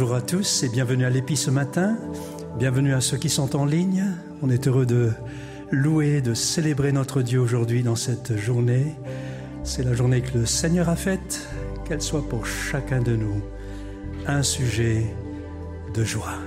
Bonjour à tous et bienvenue à l'Épi ce matin. Bienvenue à ceux qui sont en ligne. On est heureux de louer, de célébrer notre Dieu aujourd'hui dans cette journée. C'est la journée que le Seigneur a faite, qu'elle soit pour chacun de nous un sujet de joie.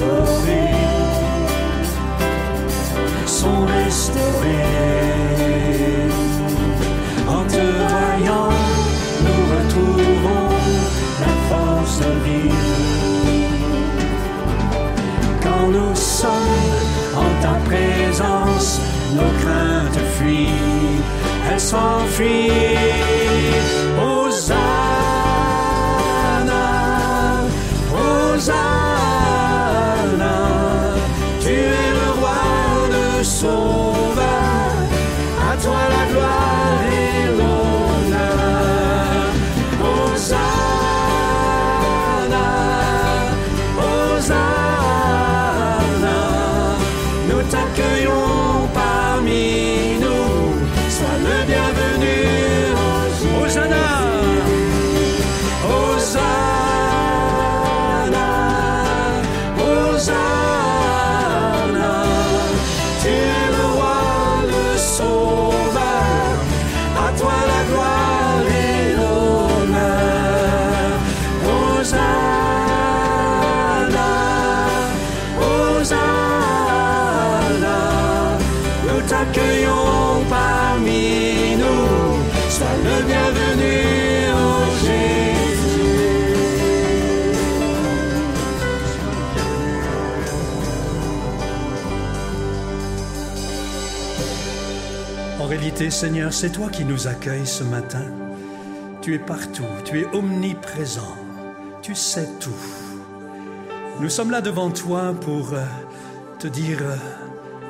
Restaurées, sont restaurées. En te voyant, nous retrouvons la force de vivre. Quand nous sommes en ta présence, nos craintes fuient, elles s'enfuient. Seigneur, c'est toi qui nous accueilles ce matin. Tu es partout, tu es omniprésent, tu sais tout. Nous sommes là devant toi pour euh, te dire euh,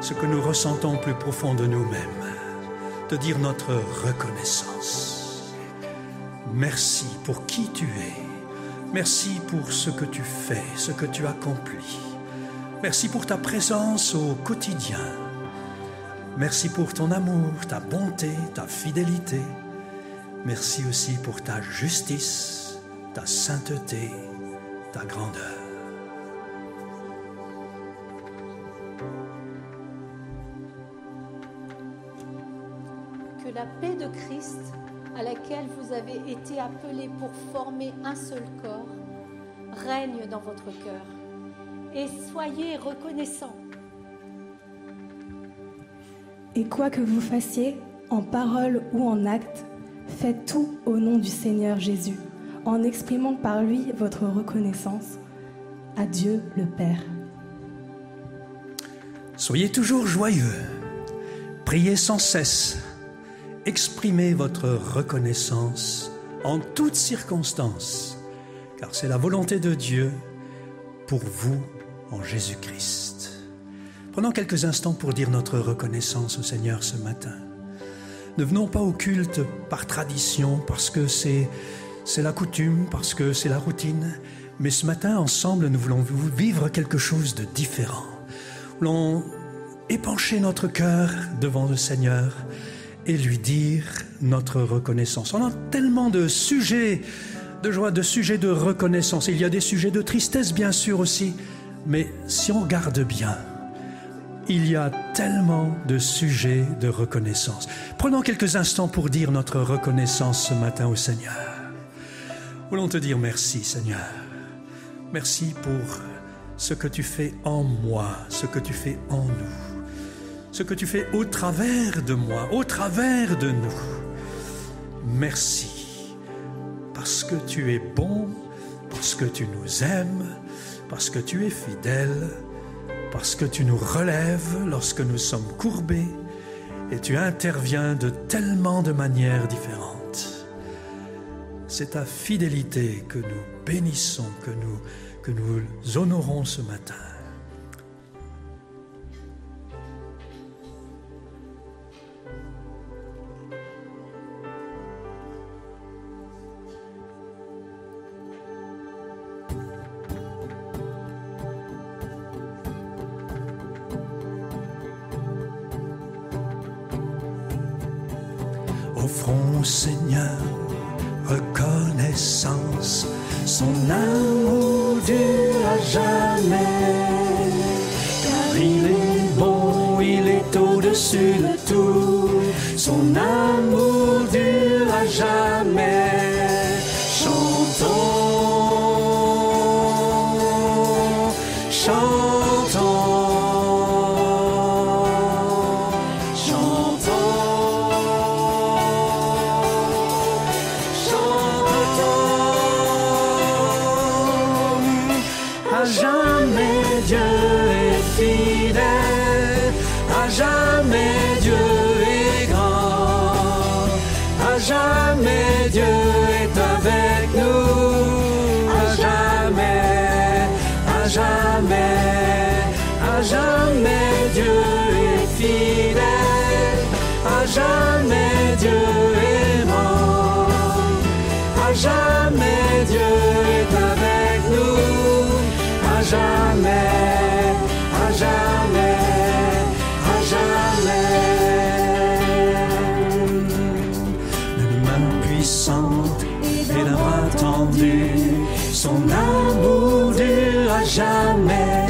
ce que nous ressentons au plus profond de nous-mêmes, te dire notre reconnaissance. Merci pour qui tu es. Merci pour ce que tu fais, ce que tu accomplis. Merci pour ta présence au quotidien. Merci pour ton amour, ta bonté, ta fidélité. Merci aussi pour ta justice, ta sainteté, ta grandeur. Que la paix de Christ, à laquelle vous avez été appelés pour former un seul corps, règne dans votre cœur. Et soyez reconnaissants. Et quoi que vous fassiez, en parole ou en acte, faites tout au nom du Seigneur Jésus, en exprimant par lui votre reconnaissance à Dieu le Père. Soyez toujours joyeux, priez sans cesse, exprimez votre reconnaissance en toutes circonstances, car c'est la volonté de Dieu pour vous en Jésus-Christ. Prenons quelques instants pour dire notre reconnaissance au Seigneur ce matin. Ne venons pas au culte par tradition, parce que c'est, la coutume, parce que c'est la routine, mais ce matin, ensemble, nous voulons vivre quelque chose de différent voulons épancher notre cœur devant le Seigneur et lui dire notre reconnaissance. On a tellement de sujets de joie, de sujets de reconnaissance. Il y a des sujets de tristesse, bien sûr aussi, mais si on regarde bien, il y a tellement de sujets de reconnaissance. Prenons quelques instants pour dire notre reconnaissance ce matin au Seigneur. Voulons te dire merci, Seigneur. Merci pour ce que tu fais en moi, ce que tu fais en nous, ce que tu fais au travers de moi, au travers de nous. Merci, parce que tu es bon, parce que tu nous aimes, parce que tu es fidèle, parce que tu nous relèves lorsque nous sommes courbés, et tu interviens de tellement de manières différentes. C'est ta fidélité que nous bénissons, que nous que nous honorons ce matin. Dieu est avec nous. À jamais, à jamais, à jamais Dieu est fidèle, à jamais Dieu est mort, à jamais Dieu est avec nous, à jamais, à jamais. jamais.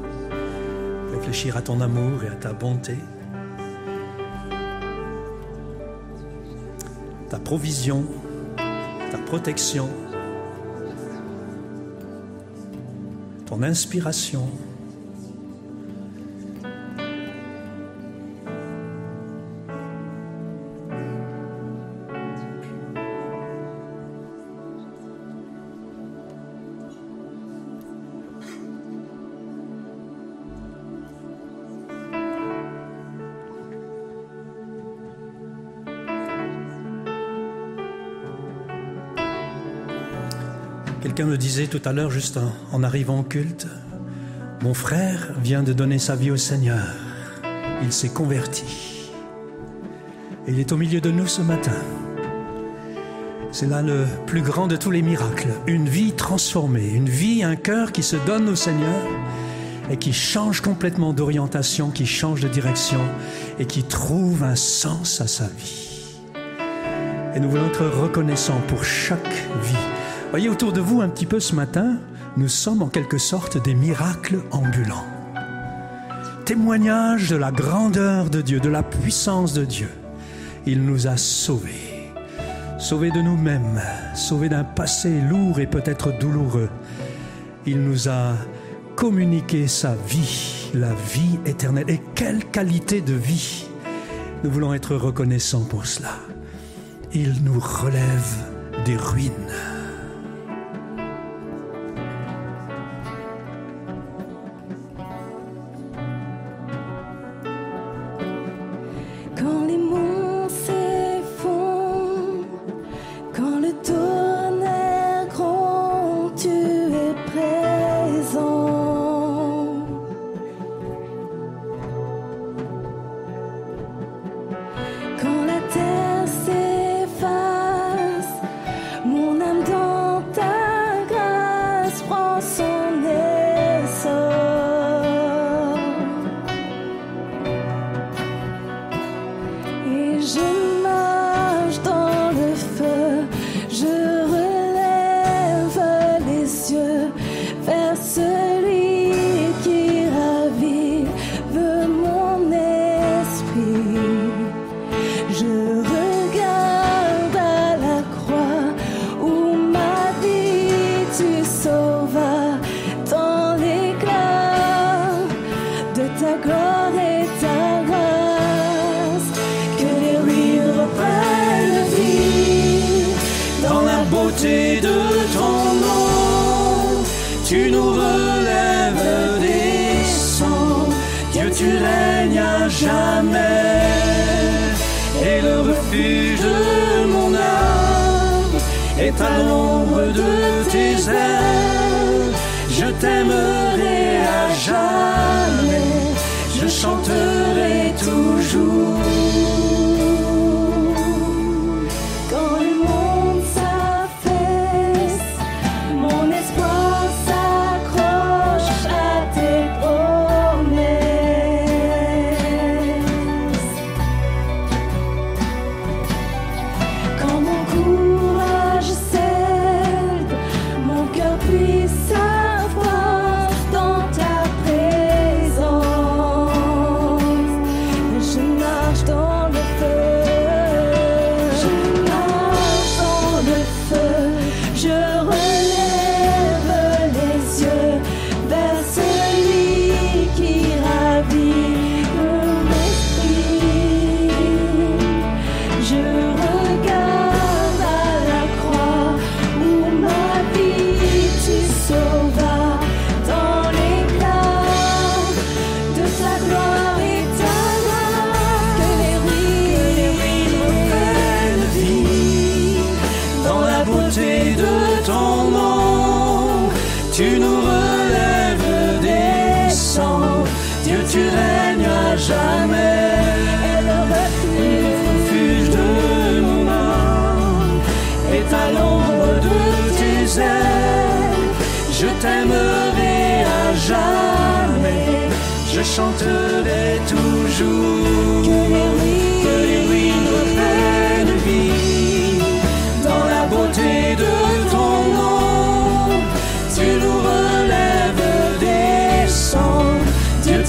à ton amour et à ta bonté, ta provision, ta protection, ton inspiration. Disait tout à l'heure, juste en, arrivant au culte, mon frère vient de donner sa vie au Seigneur. Il s'est converti. Et il est au milieu de nous ce matin. C'est là le plus grand de tous les miracles. Une vie transformée, une vie, un cœur qui se donne au Seigneur et qui change complètement d'orientation, qui change de direction et qui trouve un sens à sa vie. Et nous voulons être reconnaissants pour chaque vie Voyez autour de vous un petit peu ce matin, nous sommes en quelque sorte des miracles ambulants. Témoignage de la grandeur de Dieu, de la puissance de Dieu. Il nous a sauvés, sauvés de nous-mêmes, sauvés d'un passé lourd et peut-être douloureux. Il nous a communiqué sa vie, la vie éternelle. Et quelle qualité de vie Nous voulons être reconnaissants pour cela. Il nous relève des ruines.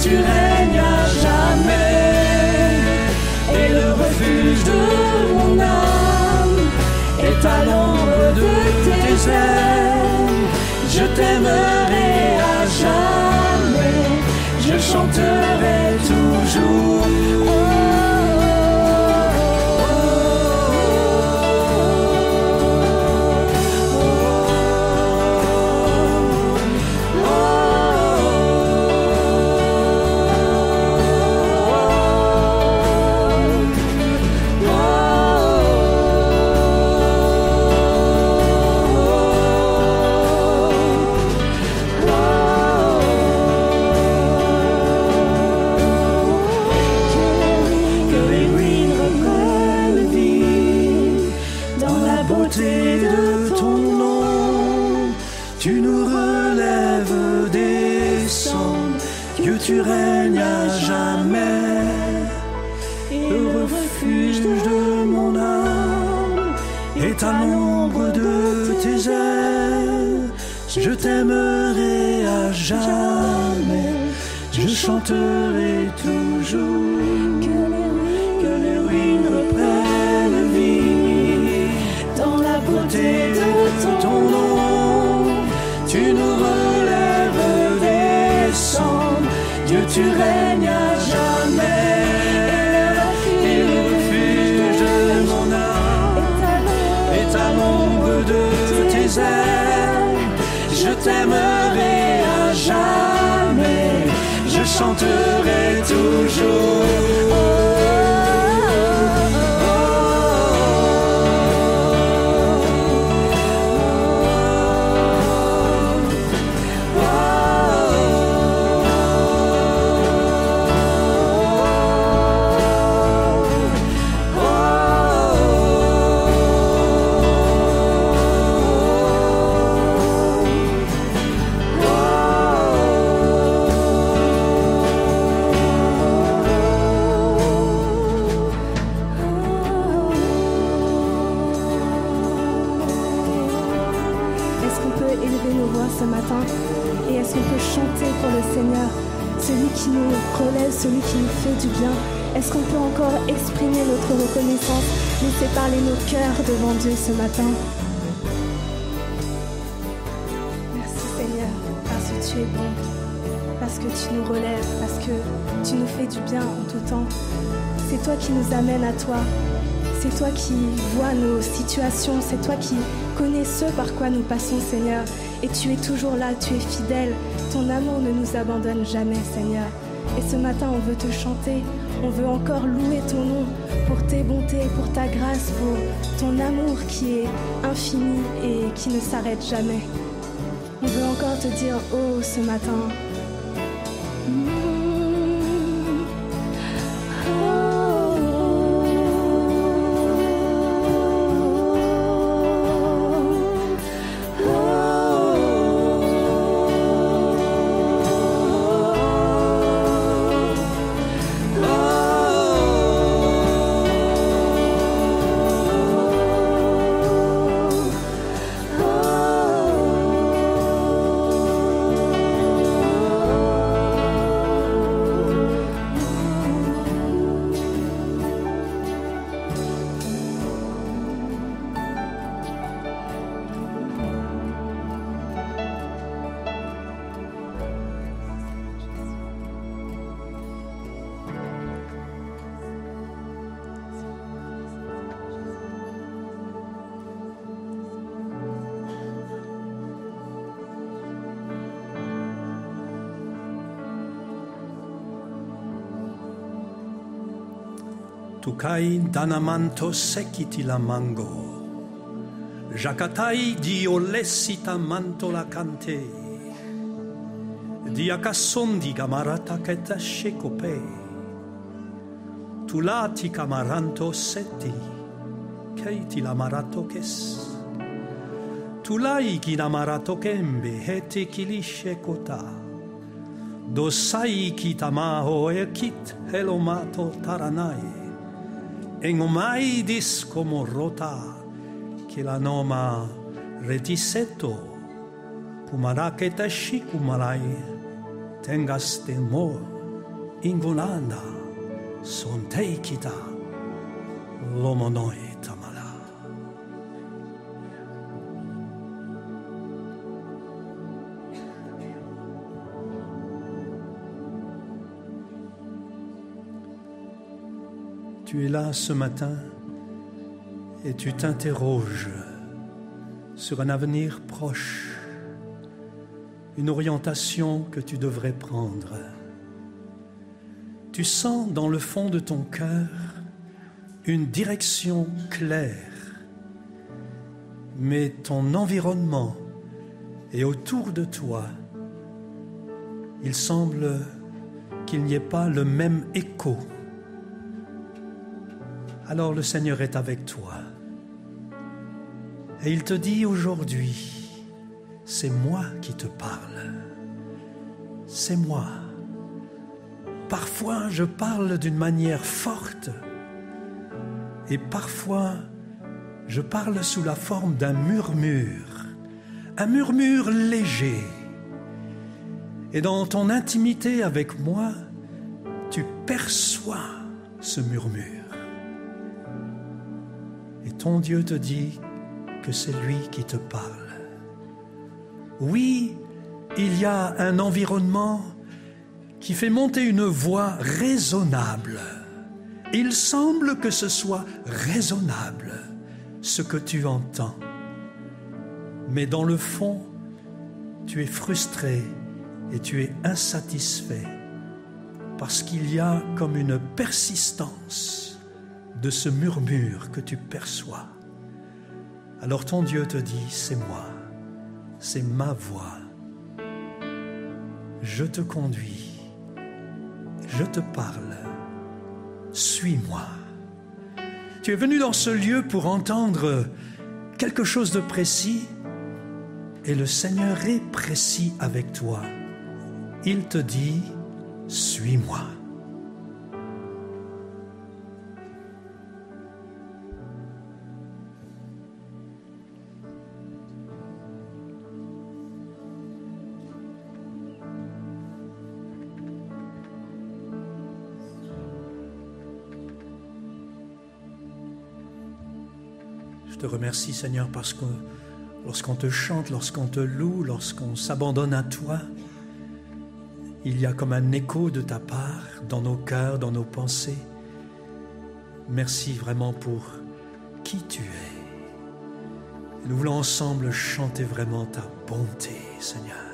Tu règnes à jamais. Et le refuge de mon âme est à l'ombre de tes ailes. Je t'aimerai à jamais, je chanterai toujours. Jamais, je chanterai toujours. Que les ruines reprennent vie dans la beauté de ton nom. Tu nous relèves des cendres, Dieu, tu règnes chanterai Est-ce notre reconnaissance Laisser parler nos cœurs devant Dieu ce matin Merci Seigneur, parce que tu es bon, parce que tu nous relèves, parce que tu nous fais du bien en tout temps. C'est toi qui nous amène à toi. C'est toi qui vois nos situations, c'est toi qui connais ce par quoi nous passons, Seigneur. Et tu es toujours là, tu es fidèle. Ton amour ne nous abandonne jamais, Seigneur. Et ce matin, on veut te chanter, on veut encore louer ton nom pour tes bontés, pour ta grâce, pour ton amour qui est infini et qui ne s'arrête jamais. On veut encore te dire, oh, ce matin. kai danamanto sekiti la mango. Jakatai di olessita mantola Di Diacassondi camarata keta shekopé. Tulati kamaranto seti, keiti la maratokes. Tulai kina maratokembe heti kilisce kota. Dosai kitamao e kit helomato taranai. en omai dis como rota che la noma reticeto kumaraketa shikumarai tengas temor ingunanda sonteikita lomonoi. Tu es là ce matin et tu t'interroges sur un avenir proche, une orientation que tu devrais prendre. Tu sens dans le fond de ton cœur une direction claire, mais ton environnement et autour de toi, il semble qu'il n'y ait pas le même écho. Alors le Seigneur est avec toi. Et il te dit aujourd'hui, c'est moi qui te parle. C'est moi. Parfois, je parle d'une manière forte et parfois, je parle sous la forme d'un murmure, un murmure léger. Et dans ton intimité avec moi, tu perçois ce murmure. Ton Dieu te dit que c'est lui qui te parle. Oui, il y a un environnement qui fait monter une voix raisonnable. Il semble que ce soit raisonnable ce que tu entends. Mais dans le fond, tu es frustré et tu es insatisfait parce qu'il y a comme une persistance de ce murmure que tu perçois. Alors ton Dieu te dit, c'est moi, c'est ma voix. Je te conduis, je te parle, suis-moi. Tu es venu dans ce lieu pour entendre quelque chose de précis et le Seigneur est précis avec toi. Il te dit, suis-moi. Remercie Seigneur parce que lorsqu'on te chante, lorsqu'on te loue, lorsqu'on s'abandonne à toi, il y a comme un écho de ta part dans nos cœurs, dans nos pensées. Merci vraiment pour qui tu es. Nous voulons ensemble chanter vraiment ta bonté, Seigneur.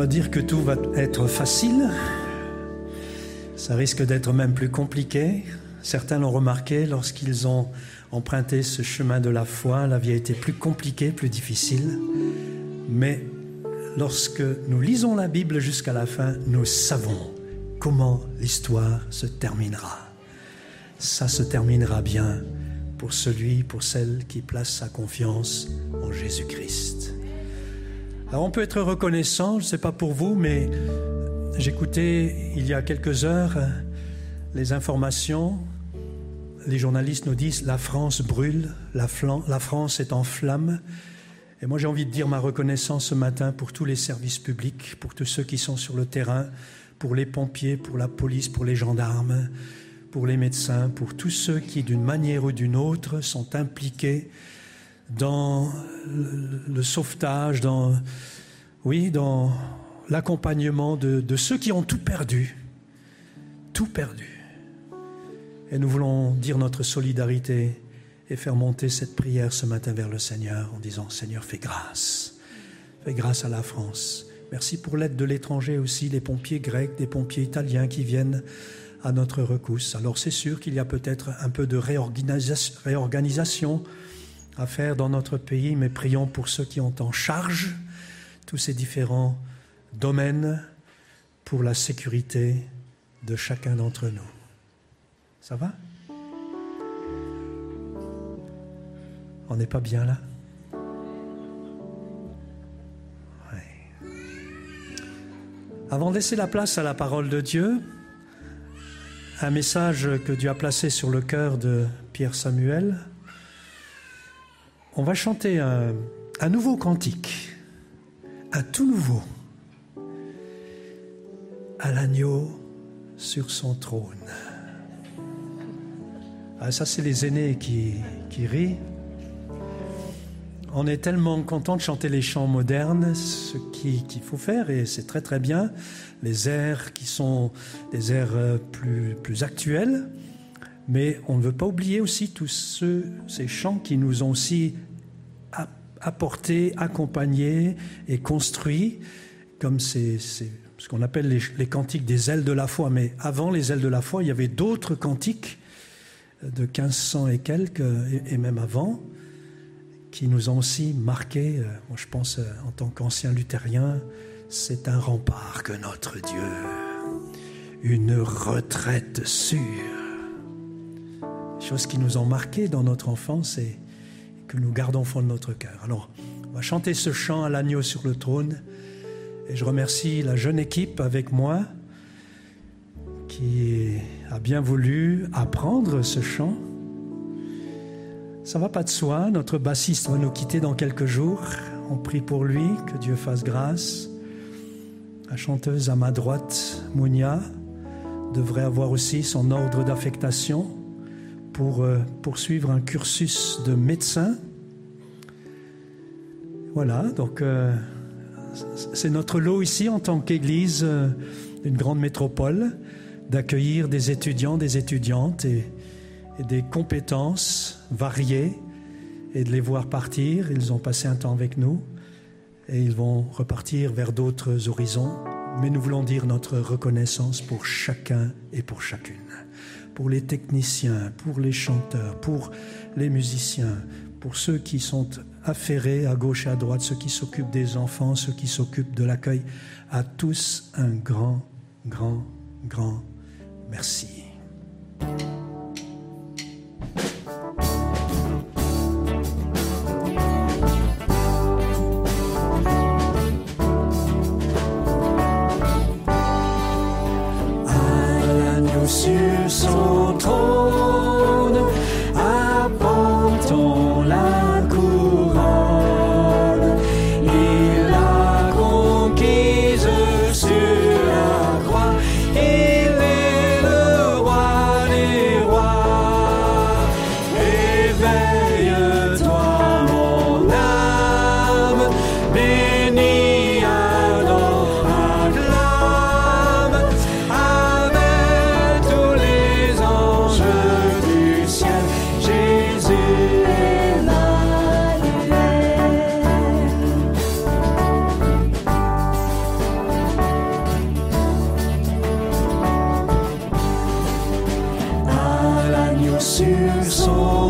Pas dire que tout va être facile. Ça risque d'être même plus compliqué. Certains l'ont remarqué lorsqu'ils ont emprunté ce chemin de la foi. La vie a été plus compliquée, plus difficile. Mais lorsque nous lisons la Bible jusqu'à la fin, nous savons comment l'histoire se terminera. Ça se terminera bien pour celui, pour celle qui place sa confiance en Jésus-Christ. Alors on peut être reconnaissant, je ne sais pas pour vous, mais j'écoutais il y a quelques heures les informations. Les journalistes nous disent la France brûle, la, la France est en flammes. Et moi j'ai envie de dire ma reconnaissance ce matin pour tous les services publics, pour tous ceux qui sont sur le terrain, pour les pompiers, pour la police, pour les gendarmes, pour les médecins, pour tous ceux qui d'une manière ou d'une autre sont impliqués dans le, sauvetage, dans, oui, dans l'accompagnement de, ceux qui ont tout perdu, tout perdu. Et nous voulons dire notre solidarité et faire monter cette prière ce matin vers le Seigneur en disant Seigneur, fais grâce, fais grâce à la France. Merci pour l'aide de l'étranger aussi, les pompiers grecs, des pompiers italiens qui viennent à notre recousse. Alors c'est sûr qu'il y a peut-être un peu de réorganisation à faire dans notre pays, mais prions pour ceux qui ont en charge tous ces différents domaines pour la sécurité de chacun d'entre nous. Ça va? On n'est pas bien là? Avant de laisser la place à la parole de Dieu, un message que Dieu a placé sur le cœur de Pierre Samuel, on va chanter un, nouveau cantique, un tout nouveau, à l'agneau sur son trône. Ah, ça, c'est les aînés qui, rient. On est tellement content de chanter les chants modernes, ce qu'il qui faut faire, et c'est très très bien. Les airs qui sont des airs plus, plus actuels, mais on ne veut pas oublier aussi tous ces chants qui nous ont aussi apporté, accompagné et construit, comme ce qu'on appelle les, cantiques des ailes de la foi. Mais avant les ailes de la foi, il y avait d'autres cantiques de 1500 et quelques, et, et même avant, qui nous ont aussi marqué. Moi, je pense, en tant qu'ancien luthérien, c'est un rempart que notre Dieu, une retraite sûre. Choses qui nous ont marqué dans notre enfance et que nous gardons au fond de notre cœur. Alors, on va chanter ce chant à l'agneau sur le trône. Et je remercie la jeune équipe avec moi qui a bien voulu apprendre ce chant. Ça va pas de soi, notre bassiste va nous quitter dans quelques jours. On prie pour lui, que Dieu fasse grâce. La chanteuse à ma droite, Mounia, devrait avoir aussi son ordre d'affectation pour euh, poursuivre un cursus de médecin. Voilà, donc euh, c'est notre lot ici en tant qu'Église euh, d'une grande métropole d'accueillir des étudiants, des étudiantes et, et, des compétences variées et de les voir partir. Ils ont passé un temps avec nous et ils vont repartir vers d'autres horizons. Mais nous voulons dire notre reconnaissance pour chacun et pour chacune. Pour les techniciens, pour les chanteurs, pour les musiciens, pour ceux qui sont affairés à gauche et à droite, ceux qui s'occupent des enfants, ceux qui s'occupent de l'accueil. À tous un grand, grand, grand merci.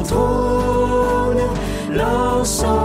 Son trône, l'encens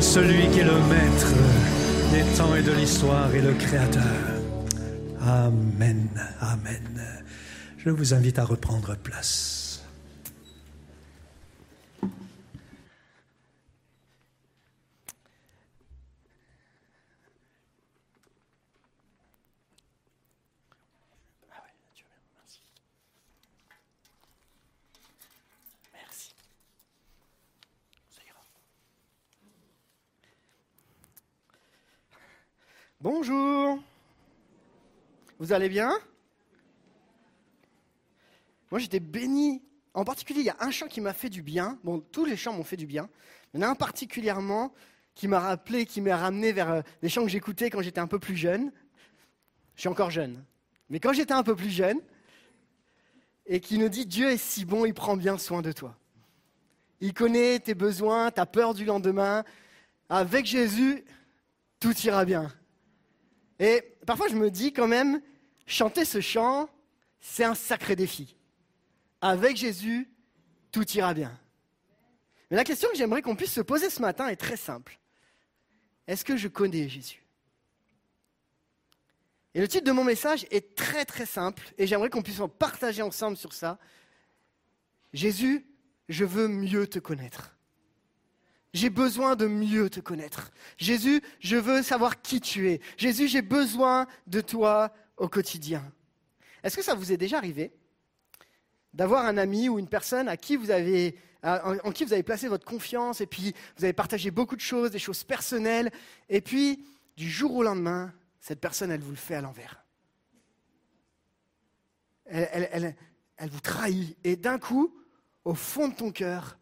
celui qui est le maître des temps et de l'histoire et le créateur. Amen, amen. Je vous invite à reprendre place. Merci. Ça ira. Bonjour. Vous allez bien? Moi j'étais béni. En particulier, il y a un chant qui m'a fait du bien. Bon, tous les chants m'ont fait du bien. Il y en a un particulièrement qui m'a rappelé, qui m'a ramené vers euh, les chants que j'écoutais quand j'étais un peu plus jeune. Je suis encore jeune. Mais quand j'étais un peu plus jeune, et qui nous dit Dieu est si bon, il prend bien soin de toi. Il connaît tes besoins, ta peur du lendemain. Avec Jésus, tout ira bien. Et parfois, je me dis quand même, chanter ce chant, c'est un sacré défi. Avec Jésus, tout ira bien. Mais la question que j'aimerais qu'on puisse se poser ce matin est très simple. Est-ce que je connais Jésus? Et le titre de mon message est très très simple et j'aimerais qu'on puisse en partager ensemble sur ça. Jésus, je veux mieux te connaître. J'ai besoin de mieux te connaître. Jésus, je veux savoir qui tu es. Jésus, j'ai besoin de toi au quotidien. Est-ce que ça vous est déjà arrivé d'avoir un ami ou une personne à qui vous avez, en, qui vous avez placé votre confiance et puis vous avez partagé beaucoup de choses, des choses personnelles, et puis du jour au lendemain, cette personne, elle vous le fait à l'envers. Elle- elle vous trahit. Et d'un coup, au fond de ton cœur,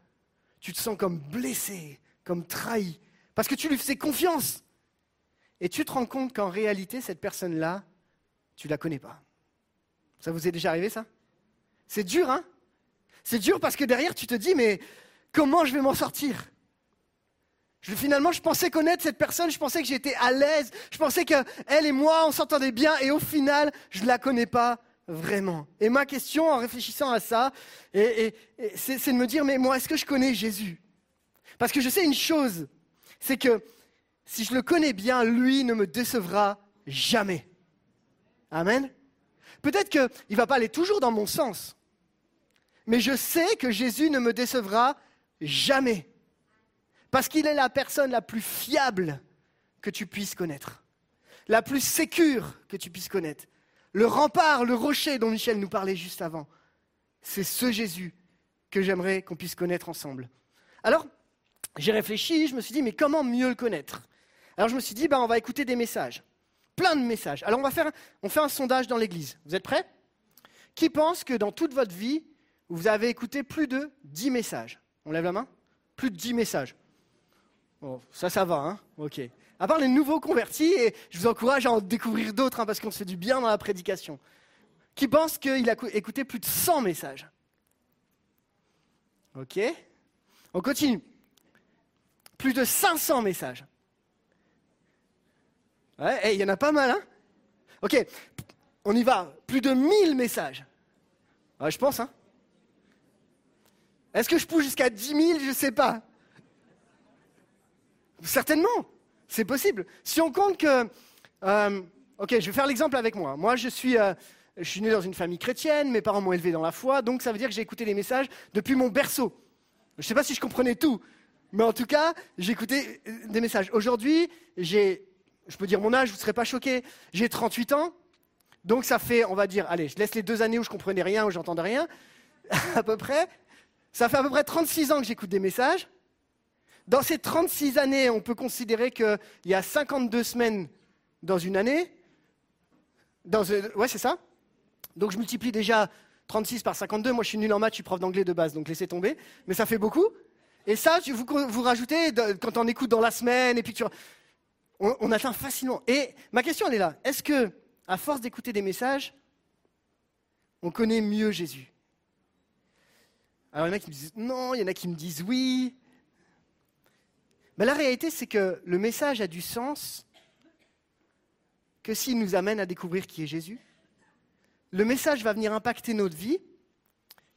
tu te sens comme blessé, comme trahi, parce que tu lui faisais confiance. Et tu te rends compte qu'en réalité, cette personne-là, tu la connais pas. Ça vous est déjà arrivé, ça? C'est dur, hein? C'est dur parce que derrière, tu te dis, mais comment je vais m'en sortir? Finalement, je pensais connaître cette personne, je pensais que j'étais à l'aise, je pensais qu'elle et moi, on s'entendait bien, et au final, je ne la connais pas vraiment. Et ma question, en réfléchissant à ça, c'est de me dire, mais moi, est-ce que je connais Jésus? Parce que je sais une chose, c'est que si je le connais bien, lui ne me décevra jamais. Amen. Peut-être qu'il ne va pas aller toujours dans mon sens, mais je sais que Jésus ne me décevra jamais. Parce qu'il est la personne la plus fiable que tu puisses connaître, la plus sécure que tu puisses connaître. Le rempart, le rocher dont Michel nous parlait juste avant, c'est ce Jésus que j'aimerais qu'on puisse connaître ensemble. Alors, j'ai réfléchi, je me suis dit, mais comment mieux le connaître? Alors je me suis dit, ben, on va écouter des messages, plein de messages. Alors on va faire, on fait un sondage dans l'église. Vous êtes prêts? Qui pense que dans toute votre vie, vous avez écouté plus de 10 messages? On lève la main? Plus de 10 messages. Bon, ça, ça va, hein Ok. À part les nouveaux convertis, et je vous encourage à en découvrir d'autres, hein, parce qu'on se fait du bien dans la prédication. Qui pense qu'il a cou- écouté plus de 100 messages? Ok. On continue. Plus de 500 messages. Ouais, il y en a pas mal, hein Ok, on y va. Plus de 1000 messages. Ouais, je pense, hein Est-ce que je pousse jusqu'à 10 000 Je ne sais pas. Certainement, c'est possible. Si on compte que... euh, ok, je vais faire l'exemple avec moi. Moi, je suis, euh, je suis né dans une famille chrétienne, mes parents m'ont élevé dans la foi, donc ça veut dire que j'ai écouté les messages depuis mon berceau. Je ne sais pas si je comprenais tout, mais en tout cas, j'ai écouté euh, des messages. Aujourd'hui, j'ai, je peux dire mon âge, vous ne serez pas choqués, j'ai 38 ans, donc ça fait, on va dire, allez, je laisse les deux années où je comprenais rien, où j'entendais rien, à peu près. Ça fait à peu près 36 ans que j'écoute des messages. Dans ces 36 années, on peut considérer qu'il y a 52 semaines dans une année. Dans, euh, ouais, c'est ça. Donc je multiplie déjà 36 par 52. Moi, je suis nul en maths, je suis prof d'anglais de base, donc laissez tomber. Mais ça fait beaucoup. Et ça, vous, vous rajoutez quand on écoute dans la semaine, et puis tu, on, atteint facilement. Et ma question, elle est là. Est-ce que, à force d'écouter des messages, on connaît mieux Jésus? Alors il y en a qui me disent non, il y en a qui me disent oui. Mais la réalité, c'est que le message a du sens que s'il nous amène à découvrir qui est Jésus. Le message va venir impacter notre vie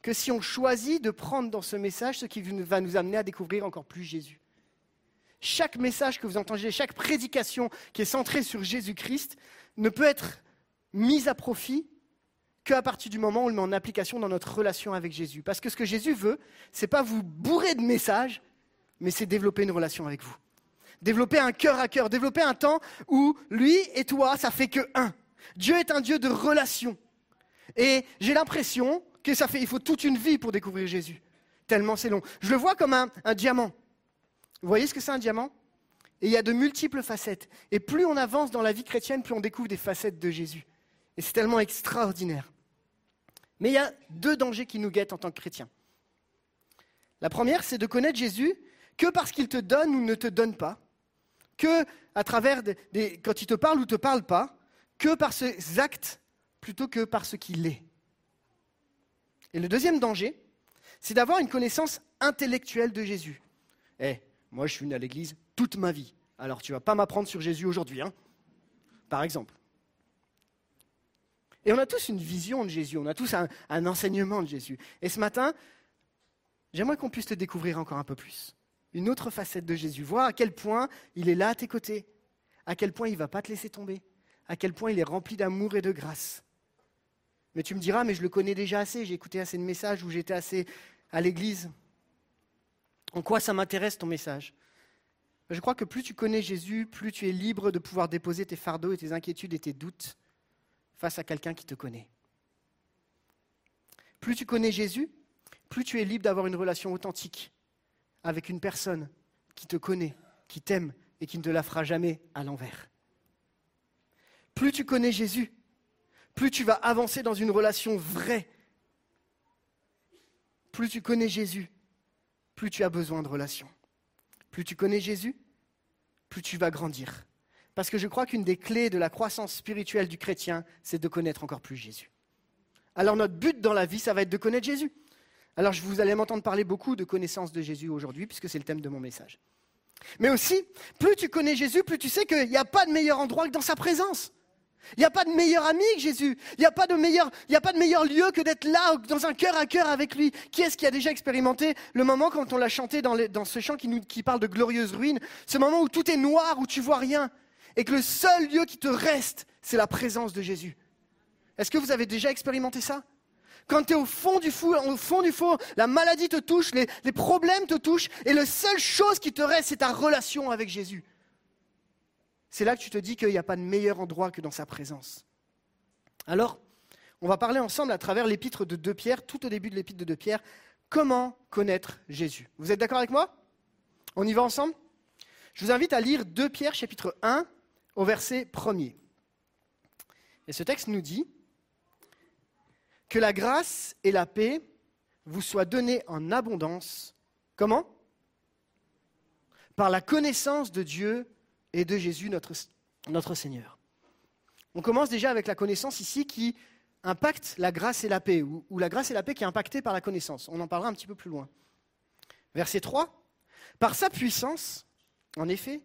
que si on choisit de prendre dans ce message ce qui va nous amener à découvrir encore plus Jésus. Chaque message que vous entendez, chaque prédication qui est centrée sur Jésus-Christ ne peut être mise à profit qu'à partir du moment où on le met en application dans notre relation avec Jésus. Parce que ce que Jésus veut, c'est pas vous bourrer de messages, mais c'est développer une relation avec vous. Développer un cœur à cœur, développer un temps où lui et toi, ça fait que un. Dieu est un Dieu de relation. Et j'ai l'impression que ça fait, il faut toute une vie pour découvrir Jésus. Tellement c'est long. Je le vois comme un, un diamant. Vous voyez ce que c'est un diamant? Et il y a de multiples facettes. Et plus on avance dans la vie chrétienne, plus on découvre des facettes de Jésus. Et c'est tellement extraordinaire. Mais il y a deux dangers qui nous guettent en tant que chrétiens. La première, c'est de connaître Jésus que parce qu'il te donne ou ne te donne pas, que à travers des, quand il te parle ou te parle pas, que par ses actes plutôt que par ce qu'il est. Et le deuxième danger, c'est d'avoir une connaissance intellectuelle de Jésus. Eh, moi je suis venu à l'église toute ma vie, alors tu vas pas m'apprendre sur Jésus aujourd'hui, hein Par exemple. Et on a tous une vision de Jésus, on a tous un, enseignement de Jésus. Et ce matin, j'aimerais qu'on puisse te découvrir encore un peu plus. Une autre facette de Jésus, voir à quel point il est là à tes côtés, à quel point il ne va pas te laisser tomber, à quel point il est rempli d'amour et de grâce. Mais tu me diras, mais je le connais déjà assez, j'ai écouté assez de messages où j'étais assez à l'église. En quoi ça m'intéresse ton message? Je crois que plus tu connais Jésus, plus tu es libre de pouvoir déposer tes fardeaux et tes inquiétudes et tes doutes face à quelqu'un qui te connaît. Plus tu connais Jésus, plus tu es libre d'avoir une relation authentique avec une personne qui te connaît, qui t'aime et qui ne te la fera jamais à l'envers. Plus tu connais Jésus, plus tu vas avancer dans une relation vraie. Plus tu connais Jésus, plus tu as besoin de relations. Plus tu connais Jésus, plus tu vas grandir. Parce que je crois qu'une des clés de la croissance spirituelle du chrétien, c'est de connaître encore plus Jésus. Alors notre but dans la vie, ça va être de connaître Jésus. Alors je vous allez m'entendre parler beaucoup de connaissance de Jésus aujourd'hui, puisque c'est le thème de mon message. Mais aussi, plus tu connais Jésus, plus tu sais qu'il n'y a pas de meilleur endroit que dans sa présence. Il n'y a pas de meilleur ami que Jésus. Il n'y a, pas de meilleur, il a pas de meilleur lieu que d'être là, dans un cœur à cœur avec lui. Qui est-ce qui a déjà expérimenté le moment quand on l'a chanté dans, ce chant qui, nous, parle de glorieuses ruines? Ce moment où tout est noir, où tu vois rien, et que le seul lieu qui te reste, c'est la présence de Jésus. Est-ce que vous avez déjà expérimenté ça? Quand tu es au fond du fou, au fond du fond, la maladie te touche, les problèmes te touchent, et la seule chose qui te reste, c'est ta relation avec Jésus. C'est là que tu te dis qu'il n'y a pas de meilleur endroit que dans sa présence. Alors, on va parler ensemble à travers l'épître de 2 Pierre, tout au début de l'épître de 2 Pierre, comment connaître Jésus. Vous êtes d'accord avec moi? On y va ensemble? Je vous invite à lire 2 Pierre chapitre 1 au verset 1er. Et ce texte nous dit que la grâce et la paix vous soient données en abondance. Comment? Par la connaissance de Dieu et de Jésus, notre, Seigneur. On commence déjà avec la connaissance ici qui impacte la grâce et la paix, ou, ou, la grâce et la paix qui est impactée par la connaissance. On en parlera un petit peu plus loin. Verset 3. Par sa puissance, en effet,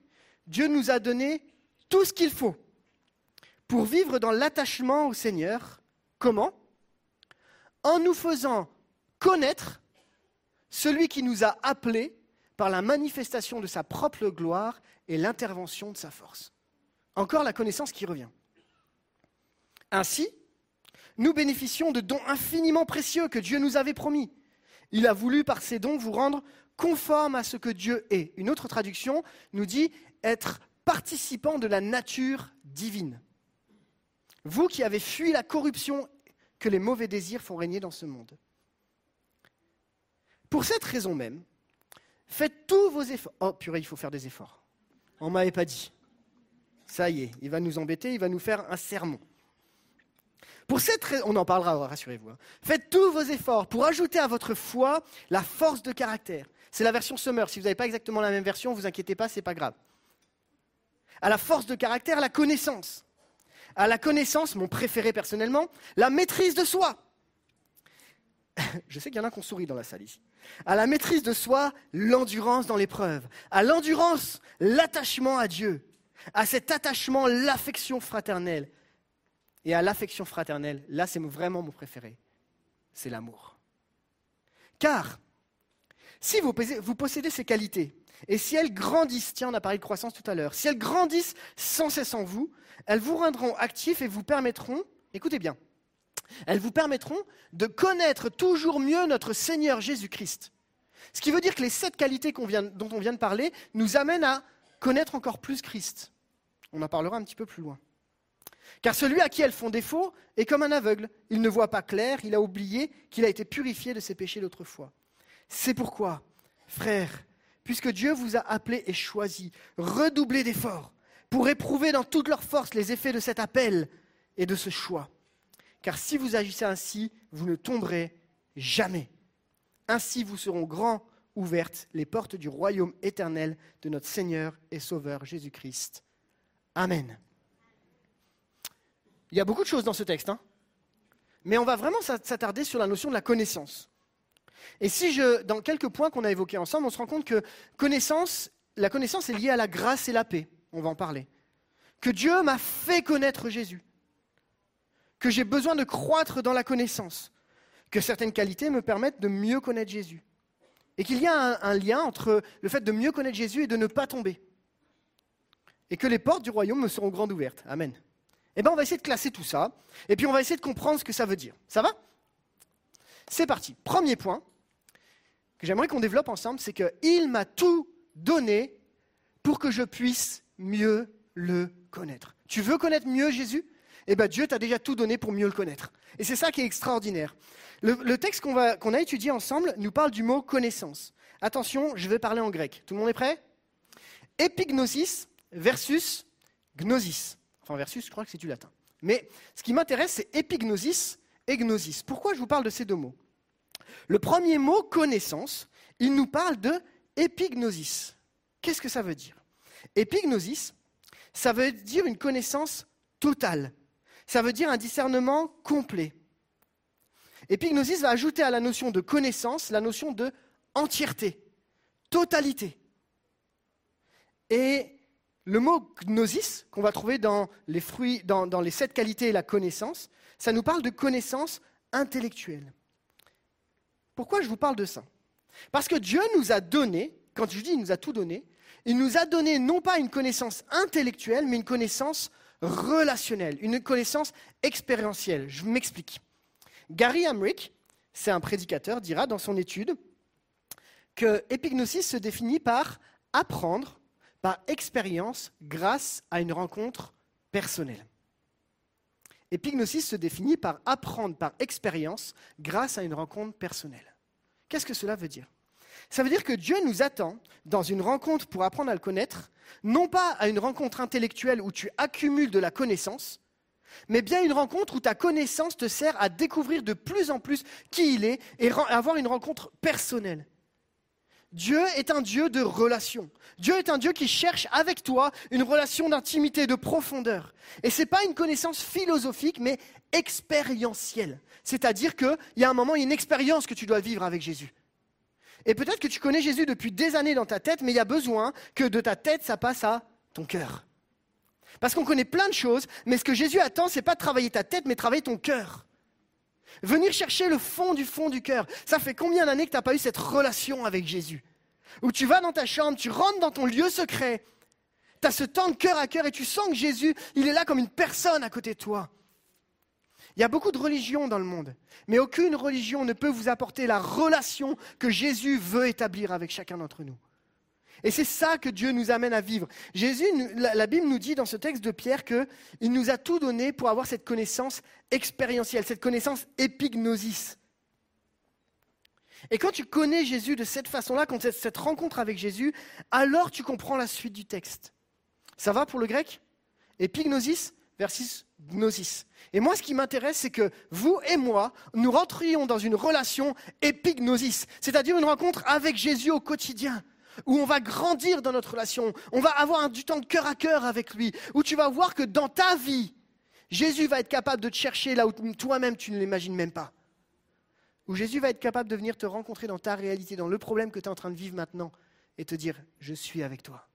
Dieu nous a donné tout ce qu'il faut pour vivre dans l'attachement au Seigneur. Comment? En nous faisant connaître celui qui nous a appelés par la manifestation de sa propre gloire et l'intervention de sa force. Encore la connaissance qui revient. Ainsi, nous bénéficions de dons infiniment précieux que Dieu nous avait promis. Il a voulu par ces dons vous rendre conforme à ce que Dieu est. Une autre traduction nous dit être participant de la nature divine. Vous qui avez fui la corruption que les mauvais désirs font régner dans ce monde. Pour cette raison même, faites tous vos efforts. Oh purée, il faut faire des efforts. On m'avait pas dit. Ça y est, il va nous embêter, il va nous faire un sermon. Pour cette raison, on en parlera, rassurez-vous. Hein. Faites tous vos efforts pour ajouter à votre foi la force de caractère. C'est la version Summer. Si vous n'avez pas exactement la même version, vous inquiétez pas, c'est pas grave. À la force de caractère, la connaissance. À la connaissance, mon préféré personnellement, la maîtrise de soi. Je sais qu'il y en a qui ont souri dans la salle ici. À la maîtrise de soi, l'endurance dans l'épreuve. À l'endurance, l'attachement à Dieu. À cet attachement, l'affection fraternelle. Et à l'affection fraternelle, là c'est vraiment mon préféré. C'est l'amour. Car, si vous, possédez ces qualités, et si elles grandissent, tiens, on a parlé de croissance tout à l'heure, si elles grandissent sans cesse en vous, elles vous rendront actifs et vous permettront, écoutez bien, elles vous permettront de connaître toujours mieux notre Seigneur Jésus-Christ. Ce qui veut dire que les sept qualités dont on vient de parler nous amènent à connaître encore plus Christ. On en parlera un petit peu plus loin. Car celui à qui elles font défaut est comme un aveugle. Il ne voit pas clair, il a oublié qu'il a été purifié de ses péchés d'autrefois. C'est pourquoi, frères, puisque Dieu vous a appelé et choisi, redoublez d'efforts pour éprouver dans toute leur force les effets de cet appel et de ce choix. Car si vous agissez ainsi, vous ne tomberez jamais. Ainsi vous seront grands ouvertes les portes du royaume éternel de notre Seigneur et Sauveur Jésus-Christ. Amen. Il y a beaucoup de choses dans ce texte, hein mais on va vraiment s'attarder sur la notion de la connaissance. Et si je, dans quelques points qu'on a évoqués ensemble, on se rend compte que la connaissance est liée à la grâce et la paix. On va en parler. Que Dieu m'a fait connaître Jésus que j'ai besoin de croître dans la connaissance, que certaines qualités me permettent de mieux connaître Jésus. Et qu'il y a un, lien entre le fait de mieux connaître Jésus et de ne pas tomber. Et que les portes du royaume me seront grandes ouvertes. Amen. Eh bien, on va essayer de classer tout ça, et puis on va essayer de comprendre ce que ça veut dire. Ça va? C'est parti. Premier point, que j'aimerais qu'on développe ensemble, c'est qu'il m'a tout donné pour que je puisse mieux le connaître. Tu veux connaître mieux Jésus? Eh bien Dieu t'a déjà tout donné pour mieux le connaître. Et c'est ça qui est extraordinaire. Le, texte qu'on qu'on a étudié ensemble nous parle du mot connaissance. Attention, je vais parler en grec. Tout le monde est prêt? Epignosis versus gnosis. Enfin, versus, je crois que c'est du latin. Mais ce qui m'intéresse, c'est épignosis et gnosis. Pourquoi je vous parle de ces deux mots? Le premier mot, connaissance, il nous parle de épignosis. Qu'est-ce que ça veut dire? Épignosis, ça veut dire une connaissance totale. Ça veut dire un discernement complet. Épignosis va ajouter à la notion de connaissance la notion de entièreté, totalité. Et le mot gnosis, qu'on va trouver dans les fruits, dans, dans les sept qualités et la connaissance, ça nous parle de connaissance intellectuelle. Pourquoi je vous parle de ça? Parce que Dieu nous a donné, quand je dis il nous a tout donné, il nous a donné non pas une connaissance intellectuelle, mais une connaissance relationnelle, une connaissance expérientielle. Je m'explique. Gary Hamrick, c'est un prédicateur, dira dans son étude que épignosis se définit par apprendre par expérience grâce à une rencontre personnelle. Épignosis se définit par apprendre par expérience grâce à une rencontre personnelle. Qu'est-ce que cela veut dire? Ça veut dire que Dieu nous attend dans une rencontre pour apprendre à le connaître, non pas à une rencontre intellectuelle où tu accumules de la connaissance, mais bien une rencontre où ta connaissance te sert à découvrir de plus en plus qui il est et avoir une rencontre personnelle. Dieu est un Dieu de relation. Dieu est un Dieu qui cherche avec toi une relation d'intimité, de profondeur. Et ce n'est pas une connaissance philosophique, mais expérientielle. C'est-à-dire qu'il y a un moment, il y a une expérience que tu dois vivre avec Jésus. Et peut-être que tu connais Jésus depuis des années dans ta tête, mais il y a besoin que de ta tête, ça passe à ton cœur. Parce qu'on connaît plein de choses, mais ce que Jésus attend, c'est pas de travailler ta tête, mais travailler ton cœur. Venir chercher le fond du fond du cœur. Ça fait combien d'années que tu n'as pas eu cette relation avec Jésus? Où tu vas dans ta chambre, tu rentres dans ton lieu secret, tu as ce temps de cœur à cœur et tu sens que Jésus, il est là comme une personne à côté de toi. Il y a beaucoup de religions dans le monde, mais aucune religion ne peut vous apporter la relation que Jésus veut établir avec chacun d'entre nous. Et c'est ça que Dieu nous amène à vivre. Jésus, la, Bible nous dit dans ce texte de Pierre qu'il nous a tout donné pour avoir cette connaissance expérientielle, cette connaissance épignosis. Et quand tu connais Jésus de cette façon-là, quand tu as cette rencontre avec Jésus, alors tu comprends la suite du texte. Ça va pour le grec? Épignosis versus Et moi, ce qui m'intéresse, c'est que vous et moi, nous rentrions dans une relation épignosis, c'est-à-dire une rencontre avec Jésus au quotidien où on va grandir dans notre relation, on va avoir du temps de cœur à cœur avec lui, où tu vas voir que dans ta vie, Jésus va être capable de te chercher là où toi-même tu ne l'imagines même pas. Où Jésus va être capable de venir te rencontrer dans ta réalité, dans le problème que tu es en train de vivre maintenant, et te dire, je suis avec toi.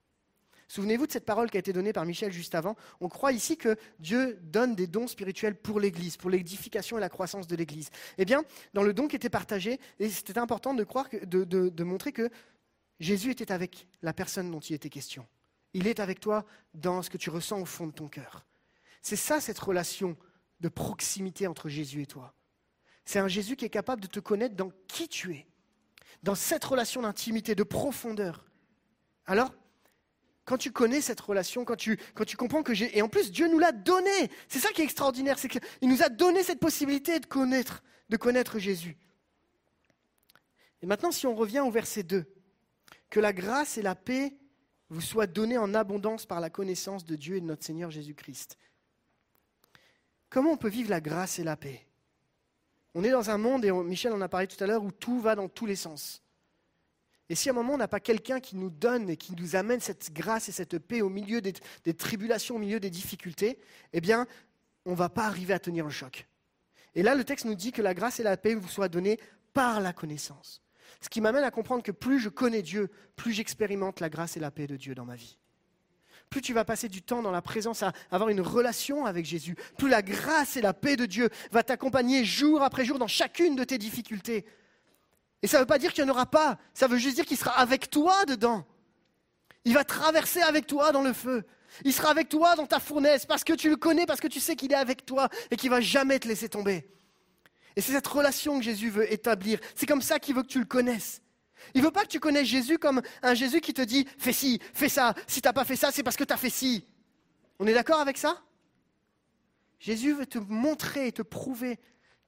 Souvenez-vous de cette parole qui a été donnée par Michel juste avant. On croit ici que Dieu donne des dons spirituels pour l'Église, pour l'édification et la croissance de l'Église. Eh bien, dans le don qui était partagé, c'était important de, croire de montrer que Jésus était avec la personne dont il était question. Il est avec toi dans ce que tu ressens au fond de ton cœur. C'est ça cette relation de proximité entre Jésus et toi. C'est un Jésus qui est capable de te connaître dans qui tu es, dans cette relation d'intimité, de profondeur. Alors, quand tu connais cette relation, quand tu, comprends que j'ai... Et en plus, Dieu nous l'a donné. C'est ça qui est extraordinaire, c'est qu'il nous a donné cette possibilité de connaître, de connaître Jésus. Et maintenant, si on revient au verset 2, que la grâce et la paix vous soient données en abondance par la connaissance de Dieu et de notre Seigneur Jésus-Christ. Comment on peut vivre la grâce et la paix? On est dans un monde, et Michel en a parlé tout à l'heure, où tout va dans tous les sens. Et si à un moment on n'a pas quelqu'un qui nous donne et qui nous amène cette grâce et cette paix au milieu des, tribulations, au milieu des difficultés, eh bien, on ne va pas arriver à tenir le choc. Et là, le texte nous dit que la grâce et la paix vous soient données par la connaissance. Ce qui m'amène à comprendre que plus je connais Dieu, plus j'expérimente la grâce et la paix de Dieu dans ma vie. Plus tu vas passer du temps dans la présence à avoir une relation avec Jésus, plus la grâce et la paix de Dieu va t'accompagner jour après jour dans chacune de tes difficultés. Et ça ne veut pas dire qu'il n'y en aura pas, ça veut juste dire qu'il sera avec toi dedans. Il va traverser avec toi dans le feu. Il sera avec toi dans ta fournaise parce que tu le connais, parce que tu sais qu'il est avec toi et qu'il ne va jamais te laisser tomber. Et c'est cette relation que Jésus veut établir. C'est comme ça qu'il veut que tu le connaisses. Il veut pas que tu connaisses Jésus comme un Jésus qui te dit fais ci, fais ça. Si tu n'as pas fait ça, c'est parce que tu as fait ci. On est d'accord avec ça? Jésus veut te montrer et te prouver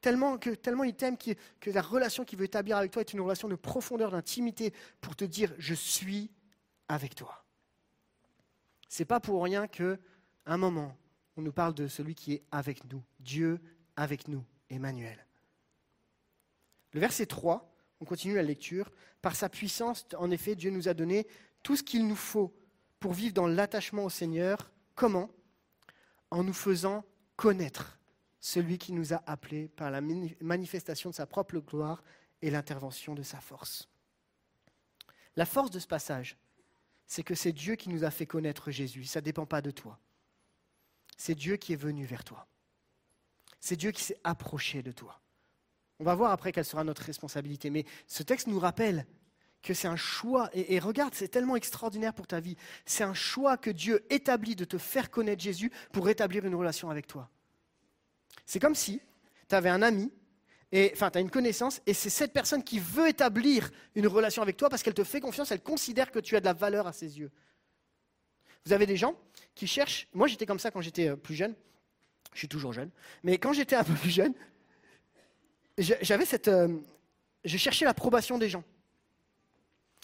tellement, que, tellement il t'aime que, que la relation qu'il veut établir avec toi est une relation de profondeur, d'intimité pour te dire je suis avec toi. C'est pas pour rien que un moment on nous parle de celui qui est avec nous, Dieu avec nous, Emmanuel. Le verset 3, on continue la lecture. Par sa puissance, en effet, Dieu nous a donné tout ce qu'il nous faut pour vivre dans l'attachement au Seigneur. Comment? En nous faisant connaître celui qui nous a appelés par la manifestation de sa propre gloire et l'intervention de sa force. La force de ce passage, c'est que c'est Dieu qui nous a fait connaître Jésus. Ça ne dépend pas de toi. C'est Dieu qui est venu vers toi. C'est Dieu qui s'est approché de toi. On va voir après quelle sera notre responsabilité. Mais ce texte nous rappelle que c'est un choix. Et, regarde, c'est tellement extraordinaire pour ta vie. C'est un choix que Dieu établit de te faire connaître Jésus pour établir une relation avec toi. C'est comme si tu avais un ami, enfin, tu as une connaissance, et c'est cette personne qui veut établir une relation avec toi parce qu'elle te fait confiance, elle considère que tu as de la valeur à ses yeux. Vous avez des gens qui cherchent. Moi, j'étais comme ça quand j'étais euh, plus jeune. Je suis toujours jeune. Mais quand j'étais un peu plus jeune, j'avais cette. Euh, je cherchais l'approbation des gens.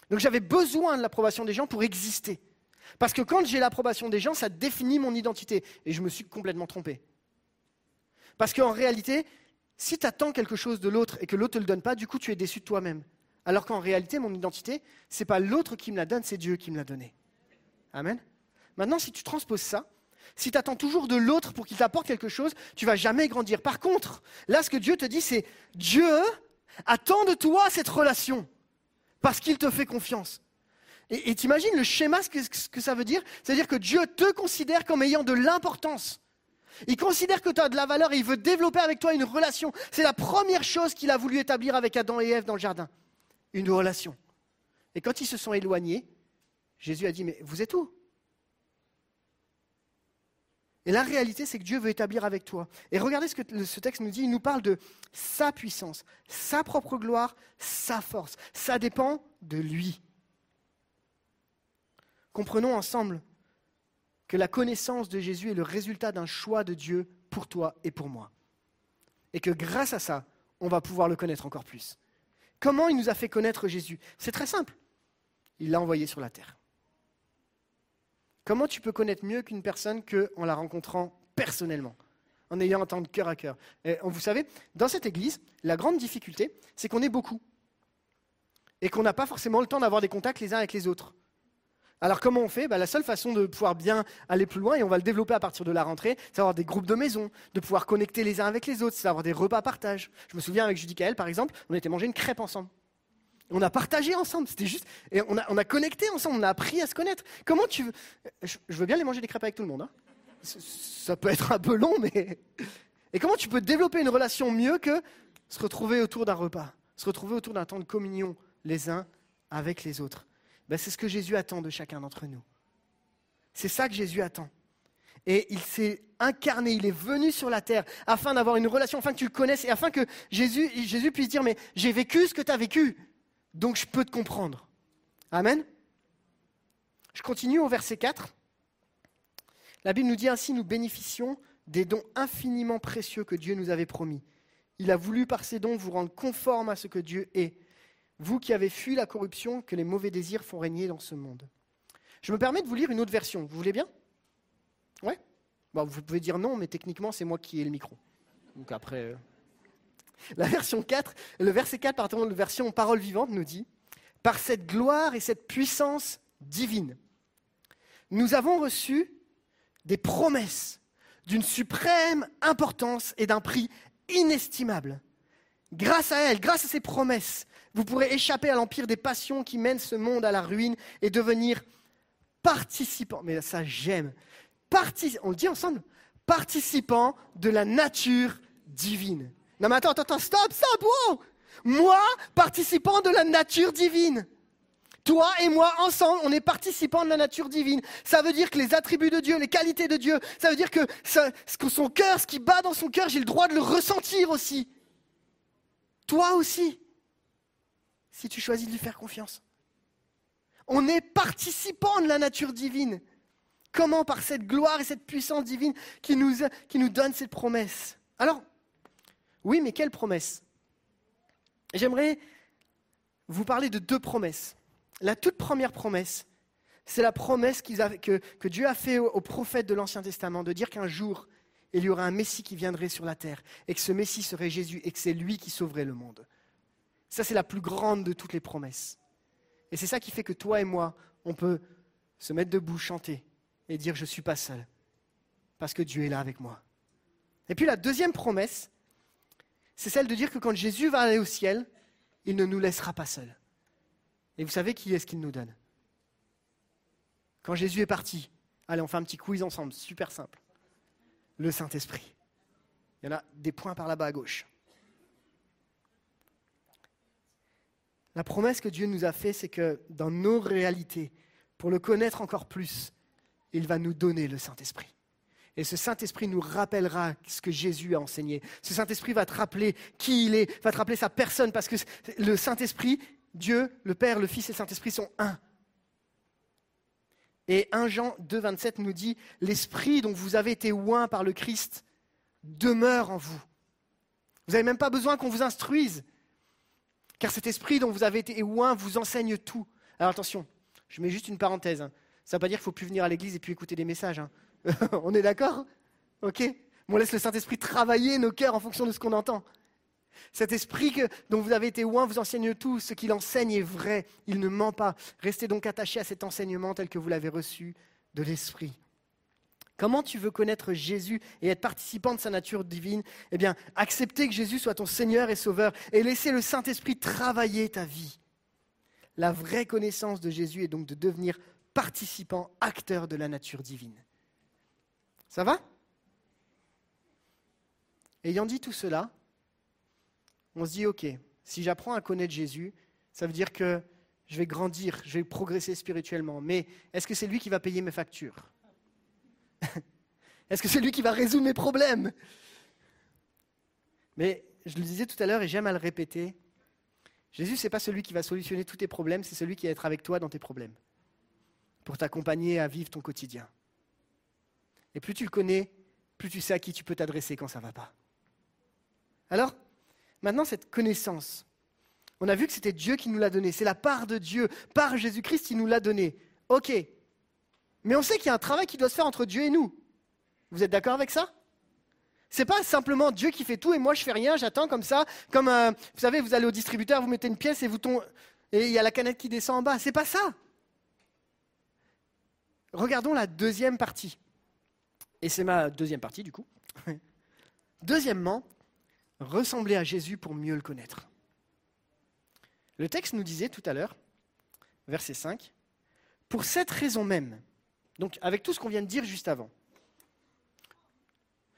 Donc j'avais besoin de l'approbation des gens pour exister. Parce que quand j'ai l'approbation des gens, ça définit mon identité. Et je me suis complètement trompé. Parce qu'en réalité, si tu attends quelque chose de l'autre et que l'autre ne te le donne pas, du coup, tu es déçu de toi-même. Alors qu'en réalité, mon identité, ce n'est pas l'autre qui me la donne, c'est Dieu qui me l'a donnée. Amen. Maintenant, si tu transposes ça, si tu attends toujours de l'autre pour qu'il t'apporte quelque chose, tu vas jamais grandir. Par contre, là, ce que Dieu te dit, c'est Dieu attend de toi cette relation parce qu'il te fait confiance. Et t'imagines le schéma, ce que, ce que ça veut dire? C'est-à-dire que Dieu te considère comme ayant de l'importance. Il considère que tu as de la valeur et il veut développer avec toi une relation. C'est la première chose qu'il a voulu établir avec Adam et Ève dans le jardin. Une relation. Et quand ils se sont éloignés, Jésus a dit, mais vous êtes où? Et la réalité, c'est que Dieu veut établir avec toi. Et regardez ce que ce texte nous dit. Il nous parle de sa puissance, sa propre gloire, sa force. Ça dépend de lui. Comprenons ensemble que la connaissance de Jésus est le résultat d'un choix de Dieu pour toi et pour moi. Et que grâce à ça, on va pouvoir le connaître encore plus. Comment il nous a fait connaître Jésus? C'est très simple. Il l'a envoyé sur la terre. Comment tu peux connaître mieux qu'une personne qu'en la rencontrant personnellement, en ayant un temps de cœur à cœur? Et, Vous savez, dans cette église, la grande difficulté, c'est qu'on est beaucoup. Et qu'on n'a pas forcément le temps d'avoir des contacts les uns avec les autres. Alors comment on fait? Bah, La seule façon de pouvoir bien aller plus loin, et on va le développer à partir de la rentrée, c'est d'avoir des groupes de maison, de pouvoir connecter les uns avec les autres, c'est d'avoir des repas partage. Je me souviens avec Judy par exemple, on était manger une crêpe ensemble. On a partagé ensemble, c'était juste. Et on a, on a, connecté ensemble, on a appris à se connaître. Comment tu veux. Je, veux bien aller manger des crêpes avec tout le monde. Hein. Ça peut être un peu long, mais. Et comment tu peux développer une relation mieux que se retrouver autour d'un repas, se retrouver autour d'un temps de communion les uns avec les autres? Ben, C'est ce que Jésus attend de chacun d'entre nous. C'est ça que Jésus attend. Et il s'est incarné, il est venu sur la terre afin d'avoir une relation, afin que tu le connaisses et afin que Jésus, puisse dire, mais j'ai vécu ce que tu as vécu. Donc je peux te comprendre. Amen. Je continue au verset 4. La Bible nous dit ainsi, nous bénéficions des dons infiniment précieux que Dieu nous avait promis. Il a voulu par ces dons vous rendre conforme à ce que Dieu est, vous qui avez fui la corruption que les mauvais désirs font régner dans ce monde. Je me permets de vous lire une autre version. Vous voulez bien? Ouais? Bon, Vous pouvez dire non, mais techniquement, c'est moi qui ai le micro. Donc après. Euh, la version 4, le verset 4, pardon, la version parole vivante nous dit Par cette gloire et cette puissance divine, nous avons reçu des promesses d'une suprême importance et d'un prix inestimable. Grâce à elles, grâce à ces promesses, vous pourrez échapper à l'empire des passions qui mènent ce monde à la ruine et devenir participant. Mais ça, j'aime. on le dit ensemble participant de la nature divine. Non mais attends, attends, stop, stop, wow Moi, participant de la nature divine. Toi et moi, ensemble, on est participants de la nature divine. Ça veut dire que les attributs de Dieu, les qualités de Dieu, ça veut dire que, que son cœur, ce qui bat dans son cœur, j'ai le droit de le ressentir aussi. Toi aussi. Si tu choisis de lui faire confiance. On est participant de la nature divine. Comment Par cette gloire et cette puissance divine qui nous, qui donne cette promesse? Alors, oui, mais quelle promesse? J'aimerais vous parler de deux promesses. La toute première promesse, c'est la promesse que, Dieu a fait aux, aux prophètes de l'Ancien Testament, de dire qu'un jour, il y aura un Messie qui viendrait sur la terre, et que ce Messie serait Jésus, et que c'est lui qui sauverait le monde. Ça, c'est la plus grande de toutes les promesses. Et c'est ça qui fait que toi et moi, on peut se mettre debout, chanter, et dire je ne suis pas seul, parce que Dieu est là avec moi. Et puis la deuxième promesse, c'est celle de dire que quand Jésus va aller au ciel, il ne nous laissera pas seuls. Et vous savez qui est-ce qu'il nous donne? Quand Jésus est parti, allez, on fait un petit quiz ensemble, super simple. Le Saint-Esprit. Il y en a des points par là-bas à gauche. La promesse que Dieu nous a faite, c'est que dans nos réalités, pour le connaître encore plus, il va nous donner le Saint-Esprit. Et ce Saint-Esprit nous rappellera ce que Jésus a enseigné. Ce Saint-Esprit va te rappeler qui il est, va te rappeler sa personne, parce que le Saint-Esprit, Dieu, le Père, le Fils et le Saint-Esprit sont un. Et 1 Jean 2, 27 nous dit, l'Esprit dont vous avez été oint par le Christ demeure en vous. Vous n'avez même pas besoin qu'on vous instruise, car cet Esprit dont vous avez été oint vous enseigne tout. Alors attention, je mets juste une parenthèse. Hein. Ça ne veut pas dire qu'il faut plus venir à l'église et puis écouter des messages. Hein. on est d'accord? Ok? On laisse le Saint-Esprit travailler nos cœurs en fonction de ce qu'on entend. Cet esprit dont vous avez été loin vous enseigne tout. Ce qu'il enseigne est vrai. Il ne ment pas. Restez donc attachés à cet enseignement tel que vous l'avez reçu de l'esprit. Comment tu veux connaître Jésus et être participant de sa nature divine? Eh bien, accepter que Jésus soit ton Seigneur et Sauveur et laisser le Saint-Esprit travailler ta vie. La vraie connaissance de Jésus est donc de devenir participant, acteur de la nature divine. Ça va? Ayant dit tout cela, on se dit, OK, si j'apprends à connaître Jésus, ça veut dire que je vais grandir, je vais progresser spirituellement. Mais est-ce que c'est lui qui va payer mes factures? Est-ce que c'est lui qui va résoudre mes problèmes? Mais je le disais tout à l'heure et j'aime à le répéter, Jésus, ce n'est pas celui qui va solutionner tous tes problèmes, c'est celui qui va être avec toi dans tes problèmes pour t'accompagner à vivre ton quotidien. Et plus tu le connais, plus tu sais à qui tu peux t'adresser quand ça ne va pas. Alors, maintenant, cette connaissance, on a vu que c'était Dieu qui nous l'a donnée. C'est la part de Dieu, par Jésus-Christ, qui nous l'a donnée. OK. Mais on sait qu'il y a un travail qui doit se faire entre Dieu et nous. Vous êtes d'accord avec ça? C'est pas simplement Dieu qui fait tout et moi je fais rien, j'attends comme ça, comme vous savez, vous allez au distributeur, vous mettez une pièce et vous et il y a la canette qui descend en bas. C'est pas ça. Regardons la deuxième partie. Et c'est ma deuxième partie du coup. Deuxièmement, ressembler à Jésus pour mieux le connaître. Le texte nous disait tout à l'heure, verset 5, pour cette raison même, donc avec tout ce qu'on vient de dire juste avant,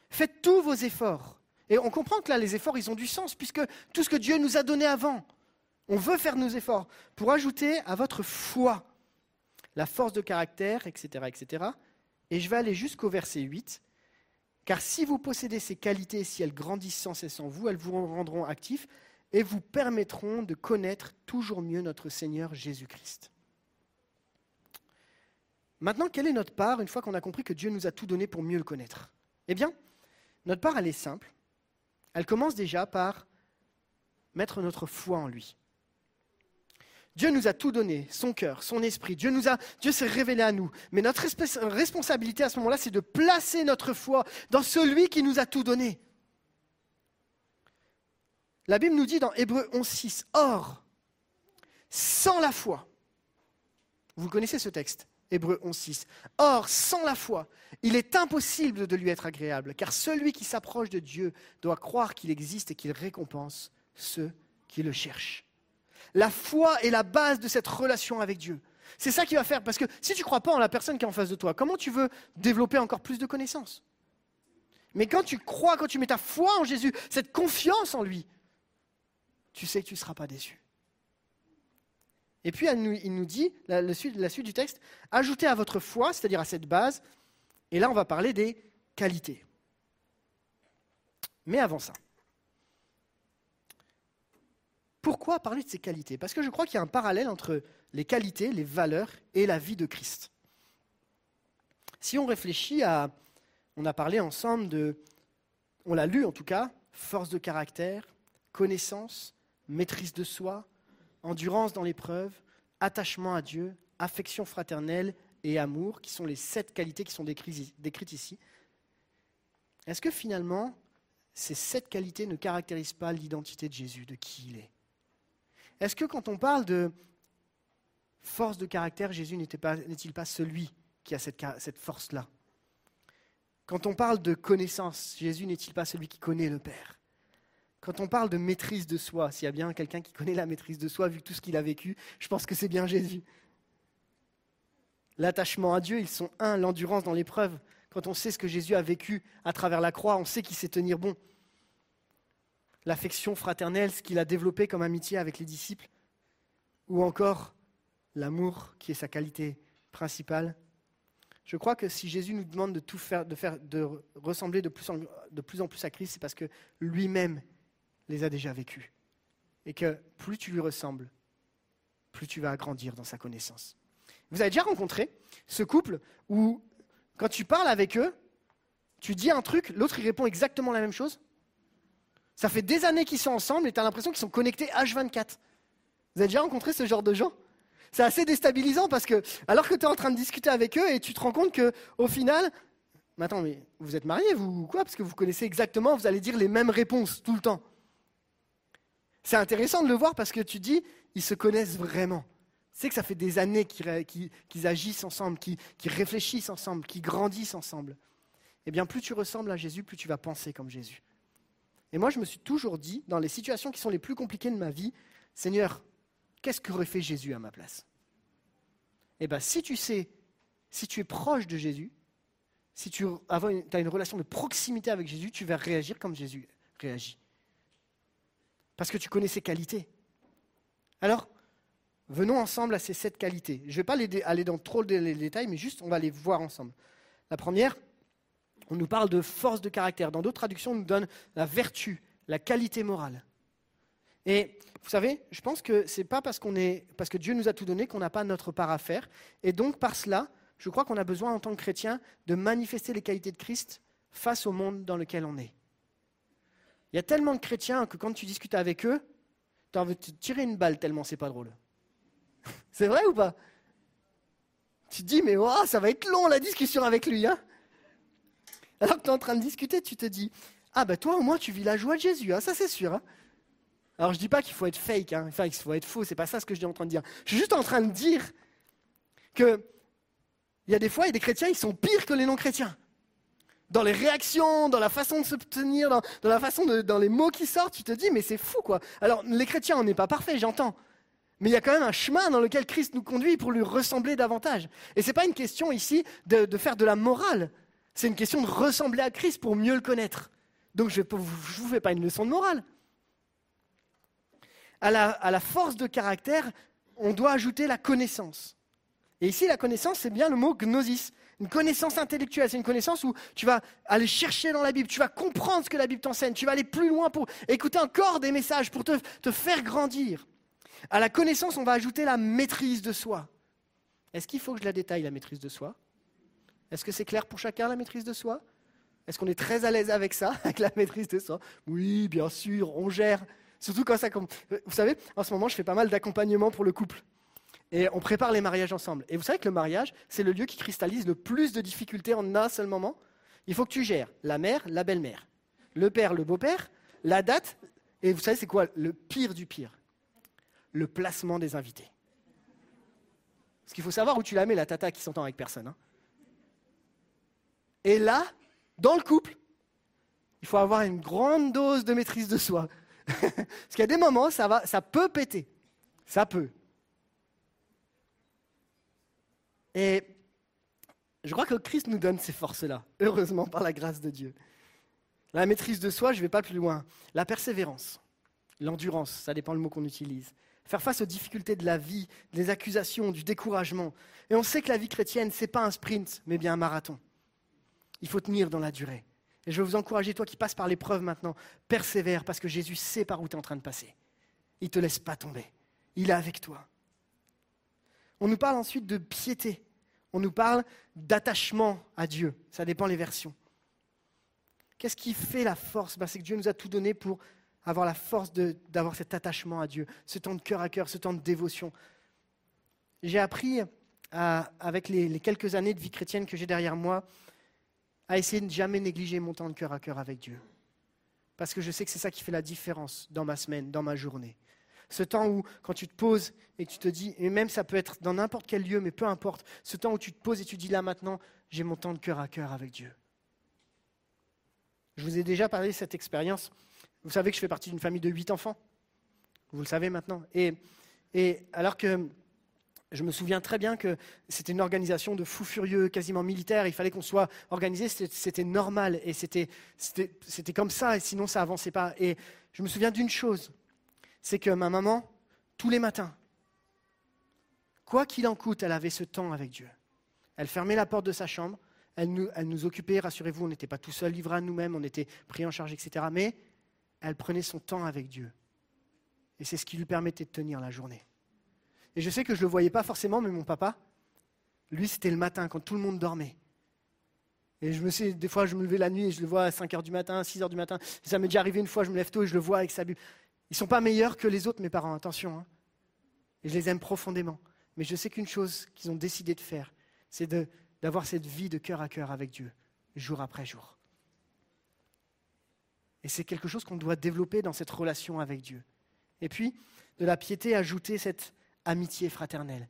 faites tous vos efforts. Et on comprend que là, les efforts, ils ont du sens, puisque tout ce que Dieu nous a donné avant, on veut faire nos efforts pour ajouter à votre foi la force de caractère, etc., etc. Et je vais aller jusqu'au verset 8. Car si vous possédez ces qualités, si elles grandissent sans cesse en vous, elles vous rendront actifs et vous permettront de connaître toujours mieux notre Seigneur Jésus-Christ. Maintenant, quelle est notre part une fois qu'on a compris que Dieu nous a tout donné pour mieux le connaître? Eh bien, notre part, elle est simple. Elle commence déjà par mettre notre foi en lui. Dieu nous a tout donné, son cœur, son esprit. Dieu nous a, Dieu s'est révélé à nous. Mais notre responsabilité à ce moment-là, c'est de placer notre foi dans celui qui nous a tout donné. La Bible nous dit dans Hébreu 11.6, Or, sans la foi, vous connaissez ce texte, Hébreu 11.6, Or, sans la foi, il est impossible de lui être agréable, car celui qui s'approche de Dieu doit croire qu'il existe et qu'il récompense ceux qui le cherchent. La foi est la base de cette relation avec Dieu. C'est ça qui va faire, parce que si tu ne crois pas en la personne qui est en face de toi, comment tu veux développer encore plus de connaissances? Mais quand tu crois, quand tu mets ta foi en Jésus, cette confiance en lui, tu sais que tu ne seras pas déçu. Et puis il nous dit, la, suite, la suite du texte, ajoutez à votre foi, c'est-à-dire à cette base, et là on va parler des qualités. Mais avant ça, Pourquoi parler de ces qualités? Parce que je crois qu'il y a un parallèle entre les qualités, les valeurs et la vie de Christ. Si on réfléchit à... On a parlé ensemble de... On l'a lu en tout cas, force de caractère, connaissance, maîtrise de soi, endurance dans l'épreuve, attachement à Dieu, affection fraternelle et amour, qui sont les sept qualités qui sont décrites ici. Est-ce que finalement, ces sept qualités ne caractérisent pas l'identité de Jésus, de qui il est? Est-ce que quand on parle de force de caractère, Jésus n'est-il pas, celui qui a cette, force-là? Quand on parle de connaissance, Jésus n'est-il pas celui qui connaît le Père? Quand on parle de maîtrise de soi, s'il y a bien quelqu'un qui connaît la maîtrise de soi, vu tout ce qu'il a vécu, je pense que c'est bien Jésus. L'attachement à Dieu, ils sont un, l'endurance dans l'épreuve. Quand on sait ce que Jésus a vécu à travers la croix, on sait qu'il sait tenir bon. L'affection fraternelle, ce qu'il a développé comme amitié avec les disciples. Ou encore l'amour, qui est sa qualité principale. Je crois que si Jésus nous demande de tout faire, de, faire, de ressembler de plus, en, de plus en plus à Christ, c'est parce que lui-même les a déjà vécus. Et que plus tu lui ressembles, plus tu vas grandir dans sa connaissance. Vous avez déjà rencontré ce couple où, quand tu parles avec eux, tu dis un truc, l'autre il répond exactement la même chose? Ça fait des années qu'ils sont ensemble et tu as l'impression qu'ils sont connectés H24. Vous avez déjà rencontré ce genre de gens? C'est assez déstabilisant parce que, alors que tu es en train de discuter avec eux et tu te rends compte qu'au final, mais attends, mais vous êtes mariés, vous, ou quoi? Parce que vous connaissez exactement, vous allez dire les mêmes réponses tout le temps. C'est intéressant de le voir parce que tu dis, ils se connaissent vraiment. C'est que ça fait des années qu'ils agissent ensemble, qu'ils réfléchissent ensemble, qu'ils grandissent ensemble. Eh bien, plus tu ressembles à Jésus, plus tu vas penser comme Jésus. Et moi, je me suis toujours dit, dans les situations qui sont les plus compliquées de ma vie, Seigneur, qu'est-ce qu'aurait fait Jésus à ma place? Eh bien, si tu sais, si tu es proche de Jésus, si tu as une relation de proximité avec Jésus, tu vas réagir comme Jésus réagit parce que tu connais ses qualités. Alors, venons ensemble à ces sept qualités. Je ne vais pas aller dans trop de détails, mais juste on va les voir ensemble. La première, on nous parle de force de caractère. Dans d'autres traductions, on nous donne la vertu, la qualité morale. Et vous savez, je pense que c'est pas parce, qu'on est, parce que Dieu nous a tout donné qu'on n'a pas notre part à faire. Et donc, par cela, je crois qu'on a besoin, en tant que chrétien, de manifester les qualités de Christ face au monde dans lequel on est. Il y a tellement de chrétiens que quand tu discutes avec eux, tu as envie de te tirer une balle tellement c'est pas drôle. c'est vrai ou pas? Tu te dis, mais ça va être long la discussion avec lui. Hein Alors que tu es en train de discuter, tu te dis, ah ben toi au moins tu vis la joie de Jésus, hein, ça c'est sûr. Hein Alors je dis pas qu'il faut être fake, hein, enfin qu'il faut être faux, c'est pas ça ce que je suis en train de dire. Je suis juste en train de dire que il y a des fois, il y a des chrétiens, ils sont pires que les non-chrétiens dans les réactions, dans la façon de se tenir, dans, la façon de, dans les mots qui sortent, tu te dis, mais c'est fou quoi. Alors, les chrétiens, on n'est pas parfaits, j'entends. Mais il y a quand même un chemin dans lequel Christ nous conduit pour lui ressembler davantage. Et ce n'est pas une question ici de, faire de la morale. C'est une question de ressembler à Christ pour mieux le connaître. Donc je ne vous fais pas une leçon de morale. À la, à la force de caractère, on doit ajouter la connaissance. Et ici, la connaissance, c'est bien le mot gnosis une connaissance intellectuelle, c'est une connaissance où tu vas aller chercher dans la Bible, tu vas comprendre ce que la Bible t'enseigne, tu vas aller plus loin pour écouter encore des messages, pour te, faire grandir. À la connaissance, on va ajouter la maîtrise de soi. Est-ce qu'il faut que je la détaille, la maîtrise de soi? Est-ce que c'est clair pour chacun, la maîtrise de soi? Est-ce qu'on est très à l'aise avec ça, avec la maîtrise de soi? Oui, bien sûr, on gère. Surtout quand ça... Vous savez, en ce moment, je fais pas mal d'accompagnement pour le couple. Et on prépare les mariages ensemble. Et vous savez que le mariage, c'est le lieu qui cristallise le plus de difficultés en un seul moment. Il faut que tu gères la mère, la belle-mère, le père, le beau-père, la date, et vous savez c'est quoi le pire du pire? Le placement des invités. Parce qu'il faut savoir où tu la mets, la tata qui s'entend avec personne. Hein. Et là, dans le couple, il faut avoir une grande dose de maîtrise de soi. Parce qu'il y a des moments, ça, va, ça peut péter. Ça peut. Et je crois que Christ nous donne ces forces-là, heureusement par la grâce de Dieu. La maîtrise de soi, je ne vais pas plus loin. La persévérance, l'endurance, ça dépend le mot qu'on utilise. Faire face aux difficultés de la vie, des accusations, du découragement. Et on sait que la vie chrétienne, ce n'est pas un sprint, mais bien un marathon. Il faut tenir dans la durée. Et je veux vous encourager, toi qui passes par l'épreuve maintenant, persévère parce que Jésus sait par où tu es en train de passer. Il ne te laisse pas tomber. Il est avec toi. On nous parle ensuite de piété. On nous parle d'attachement à Dieu. Ça dépend les versions. Qu'est-ce qui fait la force? Ben, C'est que Dieu nous a tout donné pour avoir la force d'avoir cet attachement à Dieu, ce temps de cœur à cœur, ce temps de dévotion. J'ai appris, avec les, quelques années de vie chrétienne que j'ai derrière moi, à essayer de ne jamais négliger mon temps de cœur à cœur avec Dieu. Parce que je sais que c'est ça qui fait la différence dans ma semaine, dans ma journée. Ce temps où, quand tu te poses et tu te dis, et même ça peut être dans n'importe quel lieu, mais peu importe, ce temps où tu te poses et tu dis, là maintenant, j'ai mon temps de cœur à cœur avec Dieu. Je vous ai déjà parlé de cette expérience. Vous savez que je fais partie d'une famille de huit enfants. Vous le savez maintenant. Et, et alors que je me souviens très bien que c'était une organisation de fous furieux, quasiment militaire. Il fallait qu'on soit organisé. C'était normal. Et c'était comme ça. Et sinon, ça avançait pas. Et je me souviens d'une chose. C'est que ma maman, tous les matins, quoi qu'il en coûte, elle avait ce temps avec Dieu. Elle fermait la porte de sa chambre. Elle nous, occupait, rassurez-vous, on n'était pas tout seul, livrés à nous-mêmes, on était pris en charge, etc. Mais elle prenait son temps avec Dieu. Et c'est ce qui lui permettait de tenir la journée. Et je sais que je ne le voyais pas forcément, mais mon papa, lui, c'était le matin, quand tout le monde dormait. Et je me sais, des fois, je me levais la nuit et je le vois à 5 h du matin, 6 h du matin. Ça m'est déjà arrivé une fois, je me lève tôt et je le vois avec sa Bible. Ils ne sont pas meilleurs que les autres, mes parents, attention. Hein. Et je les aime profondément. Mais je sais qu'une chose qu'ils ont décidé de faire, c'est d'avoir cette vie de cœur à cœur avec Dieu, jour après jour. Et c'est quelque chose qu'on doit développer dans cette relation avec Dieu. Et puis, de la piété, ajouter cette amitié fraternelle.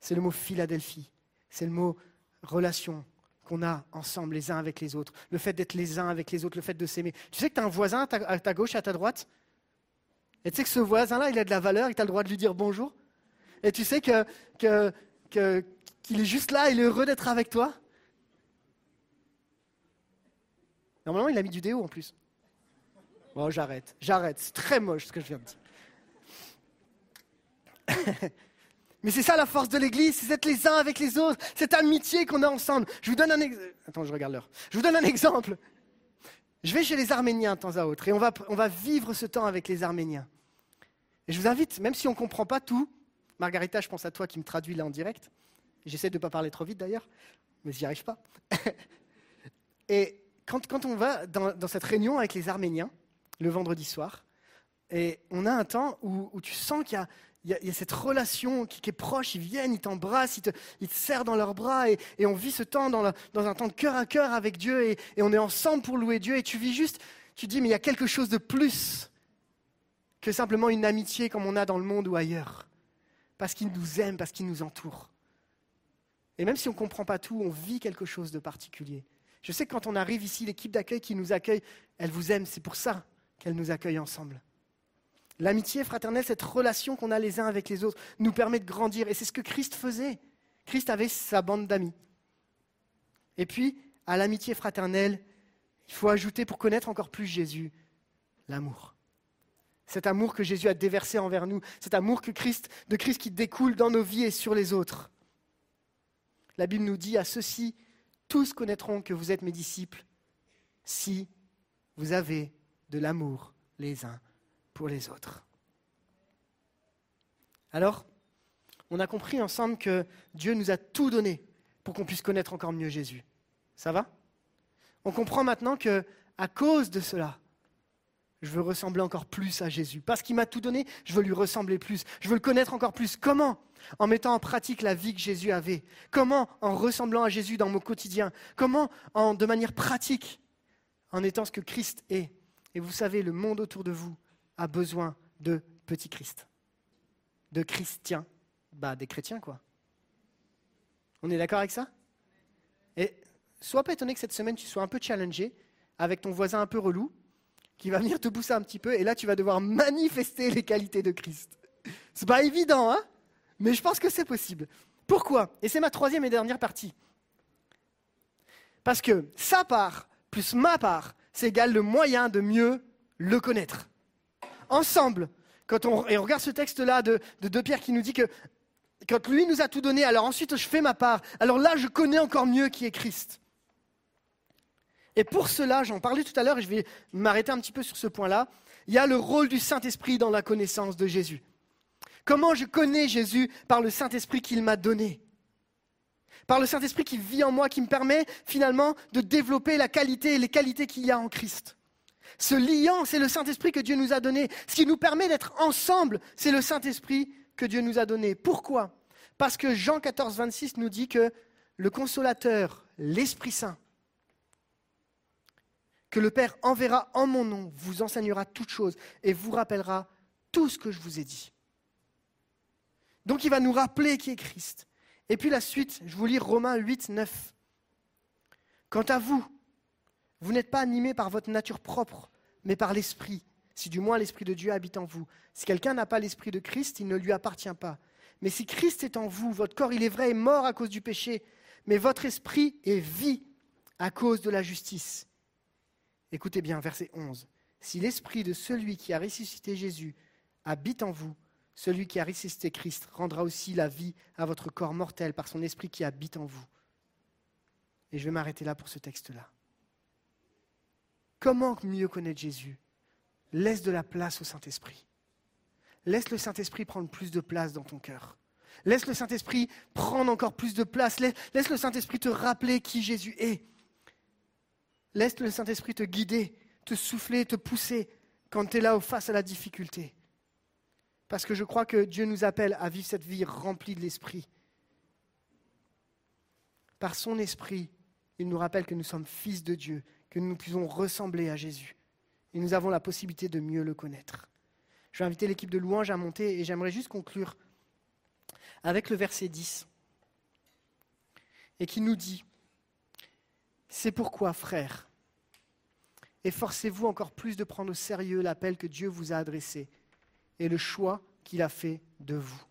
C'est le mot Philadelphie. C'est le mot relation qu'on a ensemble les uns avec les autres. Le fait d'être les uns avec les autres, le fait de s'aimer. Tu sais que tu as un voisin à ta, gauche et à ta droite? Et tu sais que ce voisin-là, il a de la valeur et tu as le droit de lui dire bonjour Et tu sais que, qu'il est juste là, il est heureux d'être avec toi Normalement, il a mis du déo en plus. Bon, j'arrête, j'arrête. C'est très moche ce que je viens de dire. Mais c'est ça la force de l'Église, c'est d'être les uns avec les autres, cette amitié qu'on a ensemble. Je vous donne un exemple. Attends, je regarde l'heure. Je vous donne un exemple. Je vais chez les Arméniens de temps à autre et on va, on va vivre ce temps avec les Arméniens. Et je vous invite, même si on ne comprend pas tout, Margarita, je pense à toi qui me traduis là en direct. J'essaie de ne pas parler trop vite d'ailleurs, mais j'y arrive pas. et quand, quand, on va dans, dans cette réunion avec les Arméniens, le vendredi soir, et on a un temps où, tu sens qu'il y, a, cette relation qui, est proche, ils viennent, ils t'embrassent, ils te, serrent dans leurs bras, et, on vit ce temps dans, un temps de cœur à cœur avec Dieu, et, on est ensemble pour louer Dieu, et tu vis juste, tu dis, mais il y a quelque chose de plus que simplement une amitié comme on a dans le monde ou ailleurs, parce qu'il nous aime, parce qu'il nous entoure. Et même si on ne comprend pas tout, on vit quelque chose de particulier. Je sais que quand on arrive ici, l'équipe d'accueil qui nous accueille, elle vous aime, c'est pour ça qu'elle nous accueille ensemble. L'amitié fraternelle, cette relation qu'on a les uns avec les autres, nous permet de grandir. Et c'est ce que Christ faisait. Christ avait sa bande d'amis. Et puis, à l'amitié fraternelle, il faut ajouter, pour connaître encore plus Jésus, l'amour. Cet amour que Jésus a déversé envers nous, cet amour de Christ qui découle dans nos vies et sur les autres. La Bible nous dit à ceux-ci, tous connaîtront que vous êtes mes disciples si vous avez de l'amour les uns les autres. Alors, on a compris ensemble que Dieu nous a tout donné pour qu'on puisse connaître encore mieux Jésus. Ça va? On comprend maintenant que à cause de cela, je veux ressembler encore plus à Jésus. Parce qu'il m'a tout donné, je veux lui ressembler plus. Je veux le connaître encore plus. Comment? En mettant en pratique la vie que Jésus avait. Comment En ressemblant à Jésus dans mon quotidien? Comment en, De manière pratique, en étant ce que Christ est? Et vous savez, le monde autour de vous a besoin de petits Christ, de chrétiens, bah des chrétiens quoi. On est d'accord avec ça? Et sois pas étonné que cette semaine tu sois un peu challengé avec ton voisin un peu relou qui va venir te pousser un petit peu et là tu vas devoir manifester les qualités de Christ. C'est pas évident, hein? Mais je pense que c'est possible. Pourquoi? Et c'est ma troisième et dernière partie. Parce que sa part plus ma part, c'est égal le moyen de mieux le connaître. Ensemble, quand on, et on regarde ce texte-là de, de, de Pierre qui nous dit que quand lui nous a tout donné, alors ensuite je fais ma part, alors là je connais encore mieux qui est Christ. Et pour cela, j'en parlais tout à l'heure et je vais m'arrêter un petit peu sur ce point-là, il y a le rôle du Saint-Esprit dans la connaissance de Jésus. Comment je connais Jésus Par le Saint-Esprit qu'il m'a donné? Par le Saint-Esprit qui vit en moi, qui me permet finalement de développer la qualité et les qualités qu'il y a en Christ. Ce liant, c'est le Saint-Esprit que Dieu nous a donné. Ce qui nous permet d'être ensemble, c'est le Saint-Esprit que Dieu nous a donné. Pourquoi? Parce que Jean 14, 26 nous dit que le consolateur, l'Esprit Saint, que le Père enverra en mon nom, vous enseignera toutes choses et vous rappellera tout ce que je vous ai dit. Donc il va nous rappeler qui est Christ. Et puis la suite, je vous lis Romains 8, 9. Quant à vous, vous n'êtes pas animés par votre nature propre, mais par l'Esprit, si du moins l'Esprit de Dieu habite en vous. Si quelqu'un n'a pas l'Esprit de Christ, il ne lui appartient pas. Mais si Christ est en vous, votre corps, il est vrai, est mort à cause du péché, mais votre esprit est vie à cause de la justice. Écoutez bien, verset 11. Si l'Esprit de celui qui a ressuscité Jésus habite en vous, celui qui a ressuscité Christ rendra aussi la vie à votre corps mortel par son esprit qui habite en vous. Et je vais m'arrêter là pour ce texte-là. Comment mieux connaître Jésus? Laisse de la place au Saint-Esprit. Laisse le Saint-Esprit prendre plus de place dans ton cœur. Laisse le Saint-Esprit prendre encore plus de place. Laisse le Saint-Esprit te rappeler qui Jésus est. Laisse le Saint-Esprit te guider, te souffler, te pousser quand tu es là face à la difficulté. Parce que je crois que Dieu nous appelle à vivre cette vie remplie de l'Esprit. Par son Esprit, il nous rappelle que nous sommes fils de Dieu, que nous puissions ressembler à Jésus. Et nous avons la possibilité de mieux le connaître. Je vais inviter l'équipe de louange à monter et j'aimerais juste conclure avec le verset 10 et qui nous dit, C'est pourquoi, frères, efforcez-vous encore plus de prendre au sérieux l'appel que Dieu vous a adressé et le choix qu'il a fait de vous.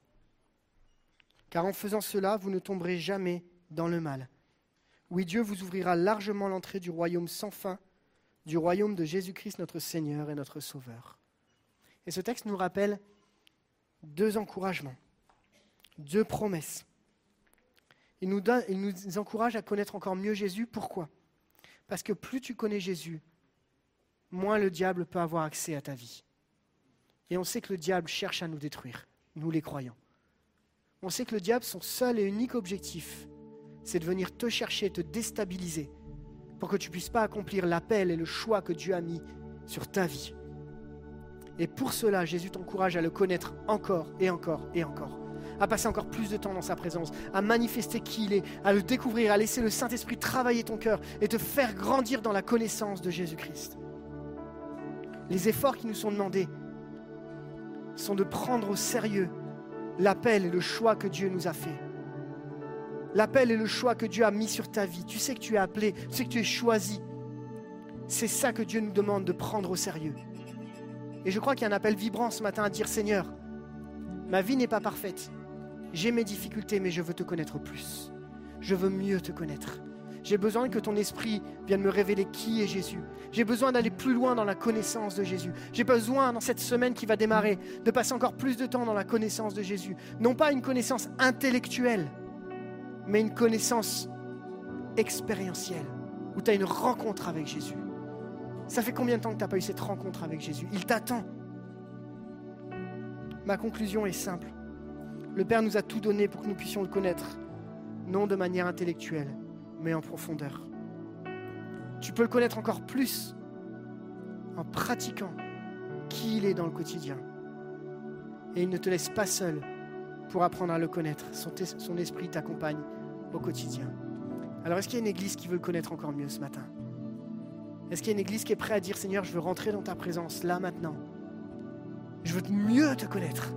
Car en faisant cela, vous ne tomberez jamais dans le mal. Oui, Dieu vous ouvrira largement l'entrée du royaume sans fin, du royaume de Jésus-Christ notre Seigneur et notre Sauveur. Et ce texte nous rappelle deux encouragements, deux promesses. Il nous, encourage à connaître encore mieux Jésus. Pourquoi? Parce que plus tu connais Jésus, moins le diable peut avoir accès à ta vie. Et on sait que le diable cherche à nous détruire, nous les croyants. On sait que le diable, son seul et unique objectif, c'est de venir te chercher, te déstabiliser, pour que tu puisses pas accomplir l'appel et le choix que Dieu a mis sur ta vie. Et pour cela, Jésus t'encourage à le connaître encore et encore et encore, à passer encore plus de temps dans sa présence, à manifester qui il est, à le découvrir, à laisser le Saint-Esprit travailler ton cœur et te faire grandir dans la connaissance de Jésus-Christ. Les efforts qui nous sont demandés, sont de prendre au sérieux l'appel et le choix que Dieu nous a fait. L'appel et le choix que Dieu a mis sur ta vie. Tu sais que tu es appelé, tu sais que tu es choisi. C'est ça que Dieu nous demande de prendre au sérieux. Et je crois qu'il y a un appel vibrant ce matin à dire Seigneur, ma vie n'est pas parfaite. J'ai mes difficultés, mais je veux te connaître plus. Je veux mieux te connaître. J'ai besoin que ton esprit vienne me révéler qui est Jésus. J'ai besoin d'aller plus loin dans la connaissance de Jésus. J'ai besoin, dans cette semaine qui va démarrer, de passer encore plus de temps dans la connaissance de Jésus. Non pas une connaissance intellectuelle, mais une connaissance expérientielle, où tu as une rencontre avec Jésus. Ça fait combien de temps que tu n'as pas eu cette rencontre avec Jésus? Il t'attend. Ma conclusion est simple. Le Père nous a tout donné pour que nous puissions le connaître, non de manière intellectuelle, mais en profondeur. Tu peux le connaître encore plus en pratiquant qui il est dans le quotidien. Et il ne te laisse pas seul pour apprendre à le connaître. Son, son esprit t'accompagne au quotidien. Alors est-ce qu'il y a une église qui veut le connaître encore mieux ce matin? Est-ce qu'il y a une église qui est prête à dire Seigneur, je veux rentrer dans ta présence là maintenant? Je veux mieux te connaître.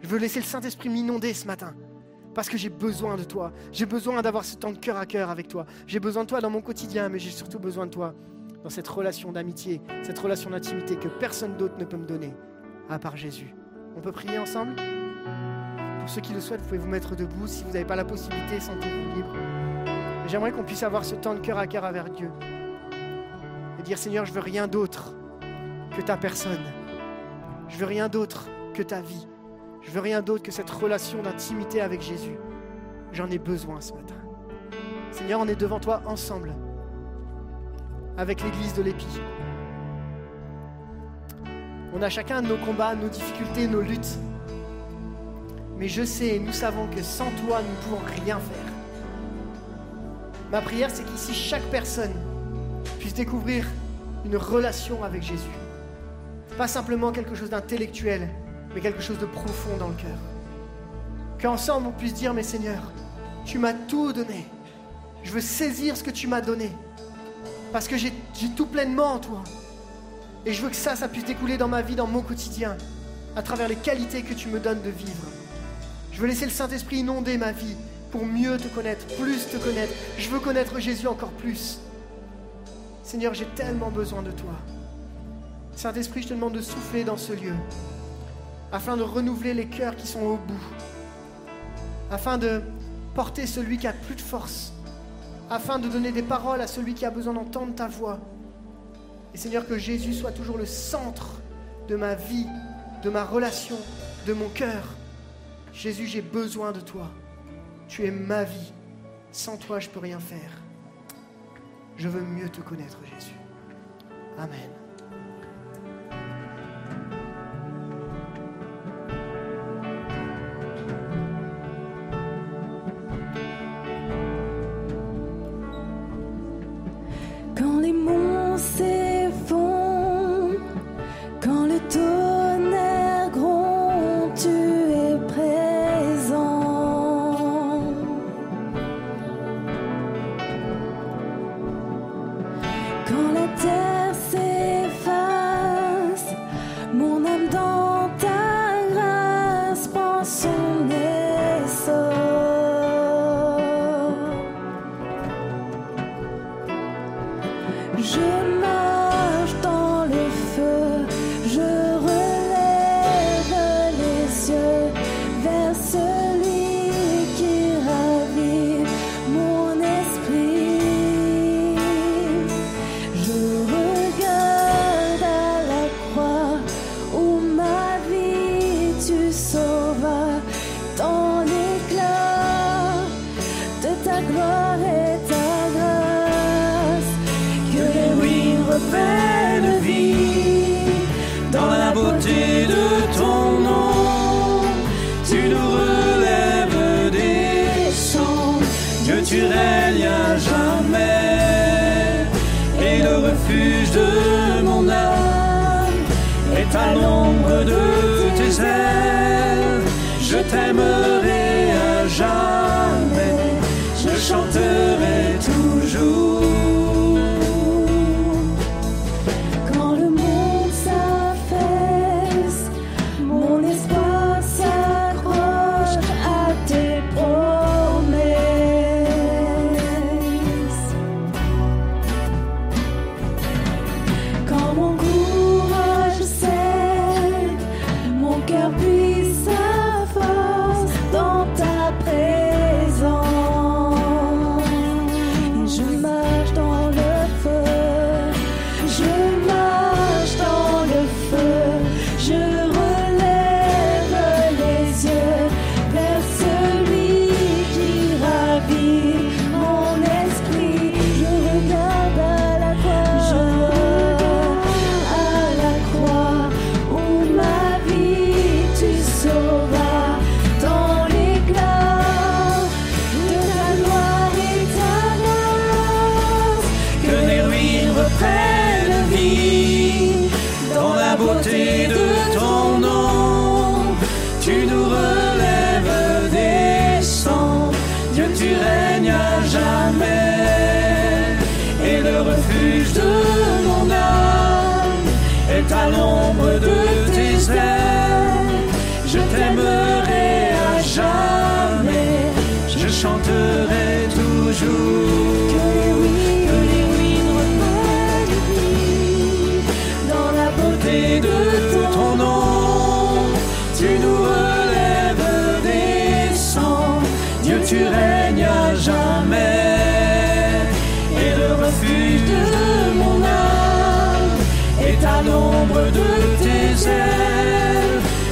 Je veux laisser le Saint-Esprit m'inonder ce matin parce que j'ai besoin de toi. J'ai besoin d'avoir ce temps de cœur à cœur avec toi. J'ai besoin de toi dans mon quotidien, mais j'ai surtout besoin de toi dans cette relation d'amitié, cette relation d'intimité que personne d'autre ne peut me donner, à part Jésus. On peut prier ensemble? Pour ceux qui le souhaitent, vous pouvez vous mettre debout. Si vous n'avez pas la possibilité, sentez-vous libre. J'aimerais qu'on puisse avoir ce temps de cœur à cœur avec Dieu. Et dire Seigneur, je veux rien d'autre que ta personne. Je veux rien d'autre que ta vie. Je veux rien d'autre que cette relation d'intimité avec Jésus. J'en ai besoin ce matin. Seigneur, on est devant toi ensemble. avec l'église de l'Épi. On a chacun nos combats, nos difficultés, nos luttes. Mais je sais et nous savons que sans toi, nous ne pouvons rien faire. Ma prière, c'est qu'ici, chaque personne puisse découvrir une relation avec Jésus. Pas simplement quelque chose d'intellectuel, mais quelque chose de profond dans le cœur. Qu'ensemble, on puisse dire, mais Seigneur, tu m'as tout donné. Je veux saisir ce que tu m'as donné. Parce que j'ai tout pleinement en toi. Et je veux que ça, ça puisse découler dans ma vie, dans mon quotidien, à travers les qualités que tu me donnes de vivre. Je veux laisser le Saint-Esprit inonder ma vie pour mieux te connaître, plus te connaître. Je veux connaître Jésus encore plus. Seigneur, j'ai tellement besoin de toi. Saint-Esprit, je te demande de souffler dans ce lieu, afin de renouveler les cœurs qui sont au bout, afin de porter celui qui a plus de force, afin de donner des paroles à celui qui a besoin d'entendre ta voix. Et Seigneur, que Jésus soit toujours le centre de ma vie, de ma relation, de mon cœur. Jésus, j'ai besoin de toi. Tu es ma vie. Sans toi, je ne peux rien faire. Je veux mieux te connaître, Jésus. Amen.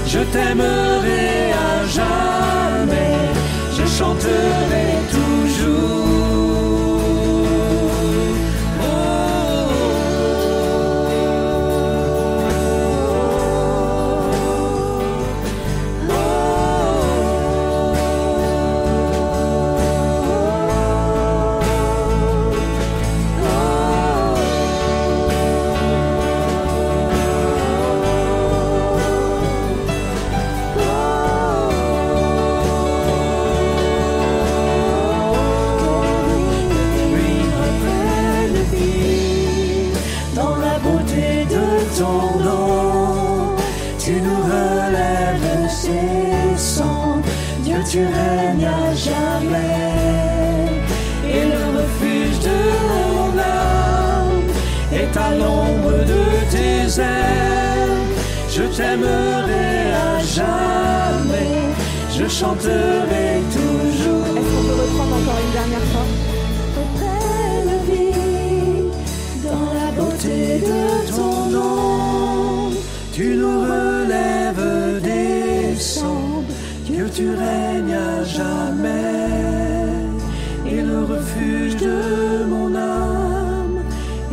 Je t'aimerai à jamais. Je chanterai chanterai toujours. Est-ce qu'on peut reprendre encore une dernière fois? Belle vie, dans la beauté de ton nom, tu nous relèves des cendres, Dieu tu règnes à jamais, et le refuge de mon âme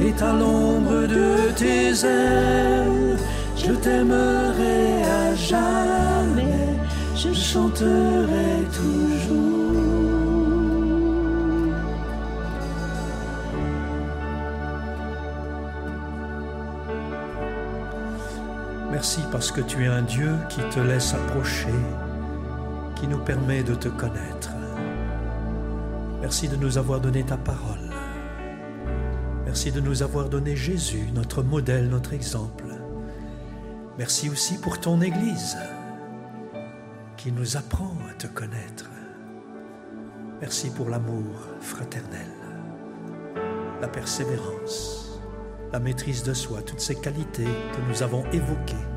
est à l'ombre de tes ailes, je t'aimerai à jamais, chanterai toujours. Merci parce que tu es un Dieu qui te laisse approcher, qui nous permet de te connaître. Merci de nous avoir donné ta parole. Merci de nous avoir donné Jésus, notre modèle, notre exemple. Merci aussi pour ton Église qui nous apprend à te connaître. Merci pour l'amour fraternel, la persévérance, la maîtrise de soi, toutes ces qualités que nous avons évoquées.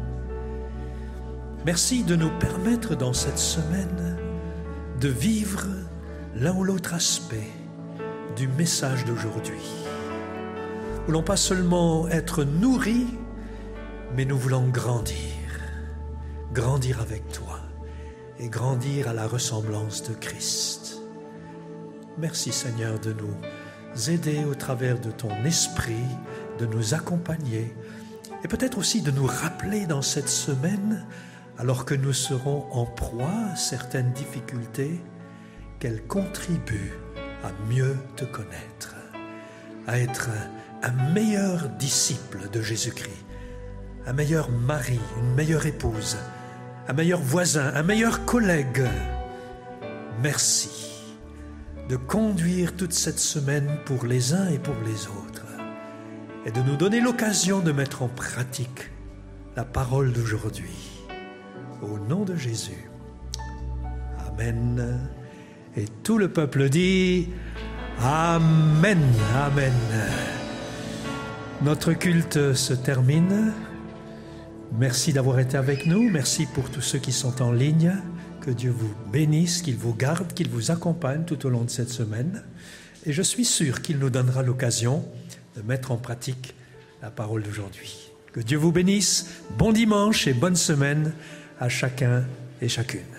Merci de nous permettre dans cette semaine de vivre l'un ou l'autre aspect du message d'aujourd'hui. Nous voulons pas seulement être nourris, mais nous voulons grandir, grandir avec toi et grandir à la ressemblance de Christ. Merci Seigneur de nous aider au travers de ton esprit, de nous accompagner et peut-être aussi de nous rappeler dans cette semaine, alors que nous serons en proie à certaines difficultés, qu'elles contribuent à mieux te connaître, à être un meilleur disciple de Jésus-Christ, un meilleur mari, une meilleure épouse, un meilleur voisin, un meilleur collègue. Merci de conduire toute cette semaine pour les uns et pour les autres et de nous donner l'occasion de mettre en pratique la parole d'aujourd'hui. Au nom de Jésus. Amen. Et tout le peuple dit Amen. Amen. Notre culte se termine. Merci d'avoir été avec nous. Merci pour tous ceux qui sont en ligne. Que Dieu vous bénisse, qu'il vous garde, qu'il vous accompagne tout au long de cette semaine. Et je suis sûr qu'il nous donnera l'occasion de mettre en pratique la parole d'aujourd'hui. Que Dieu vous bénisse. Bon dimanche et bonne semaine à chacun et chacune.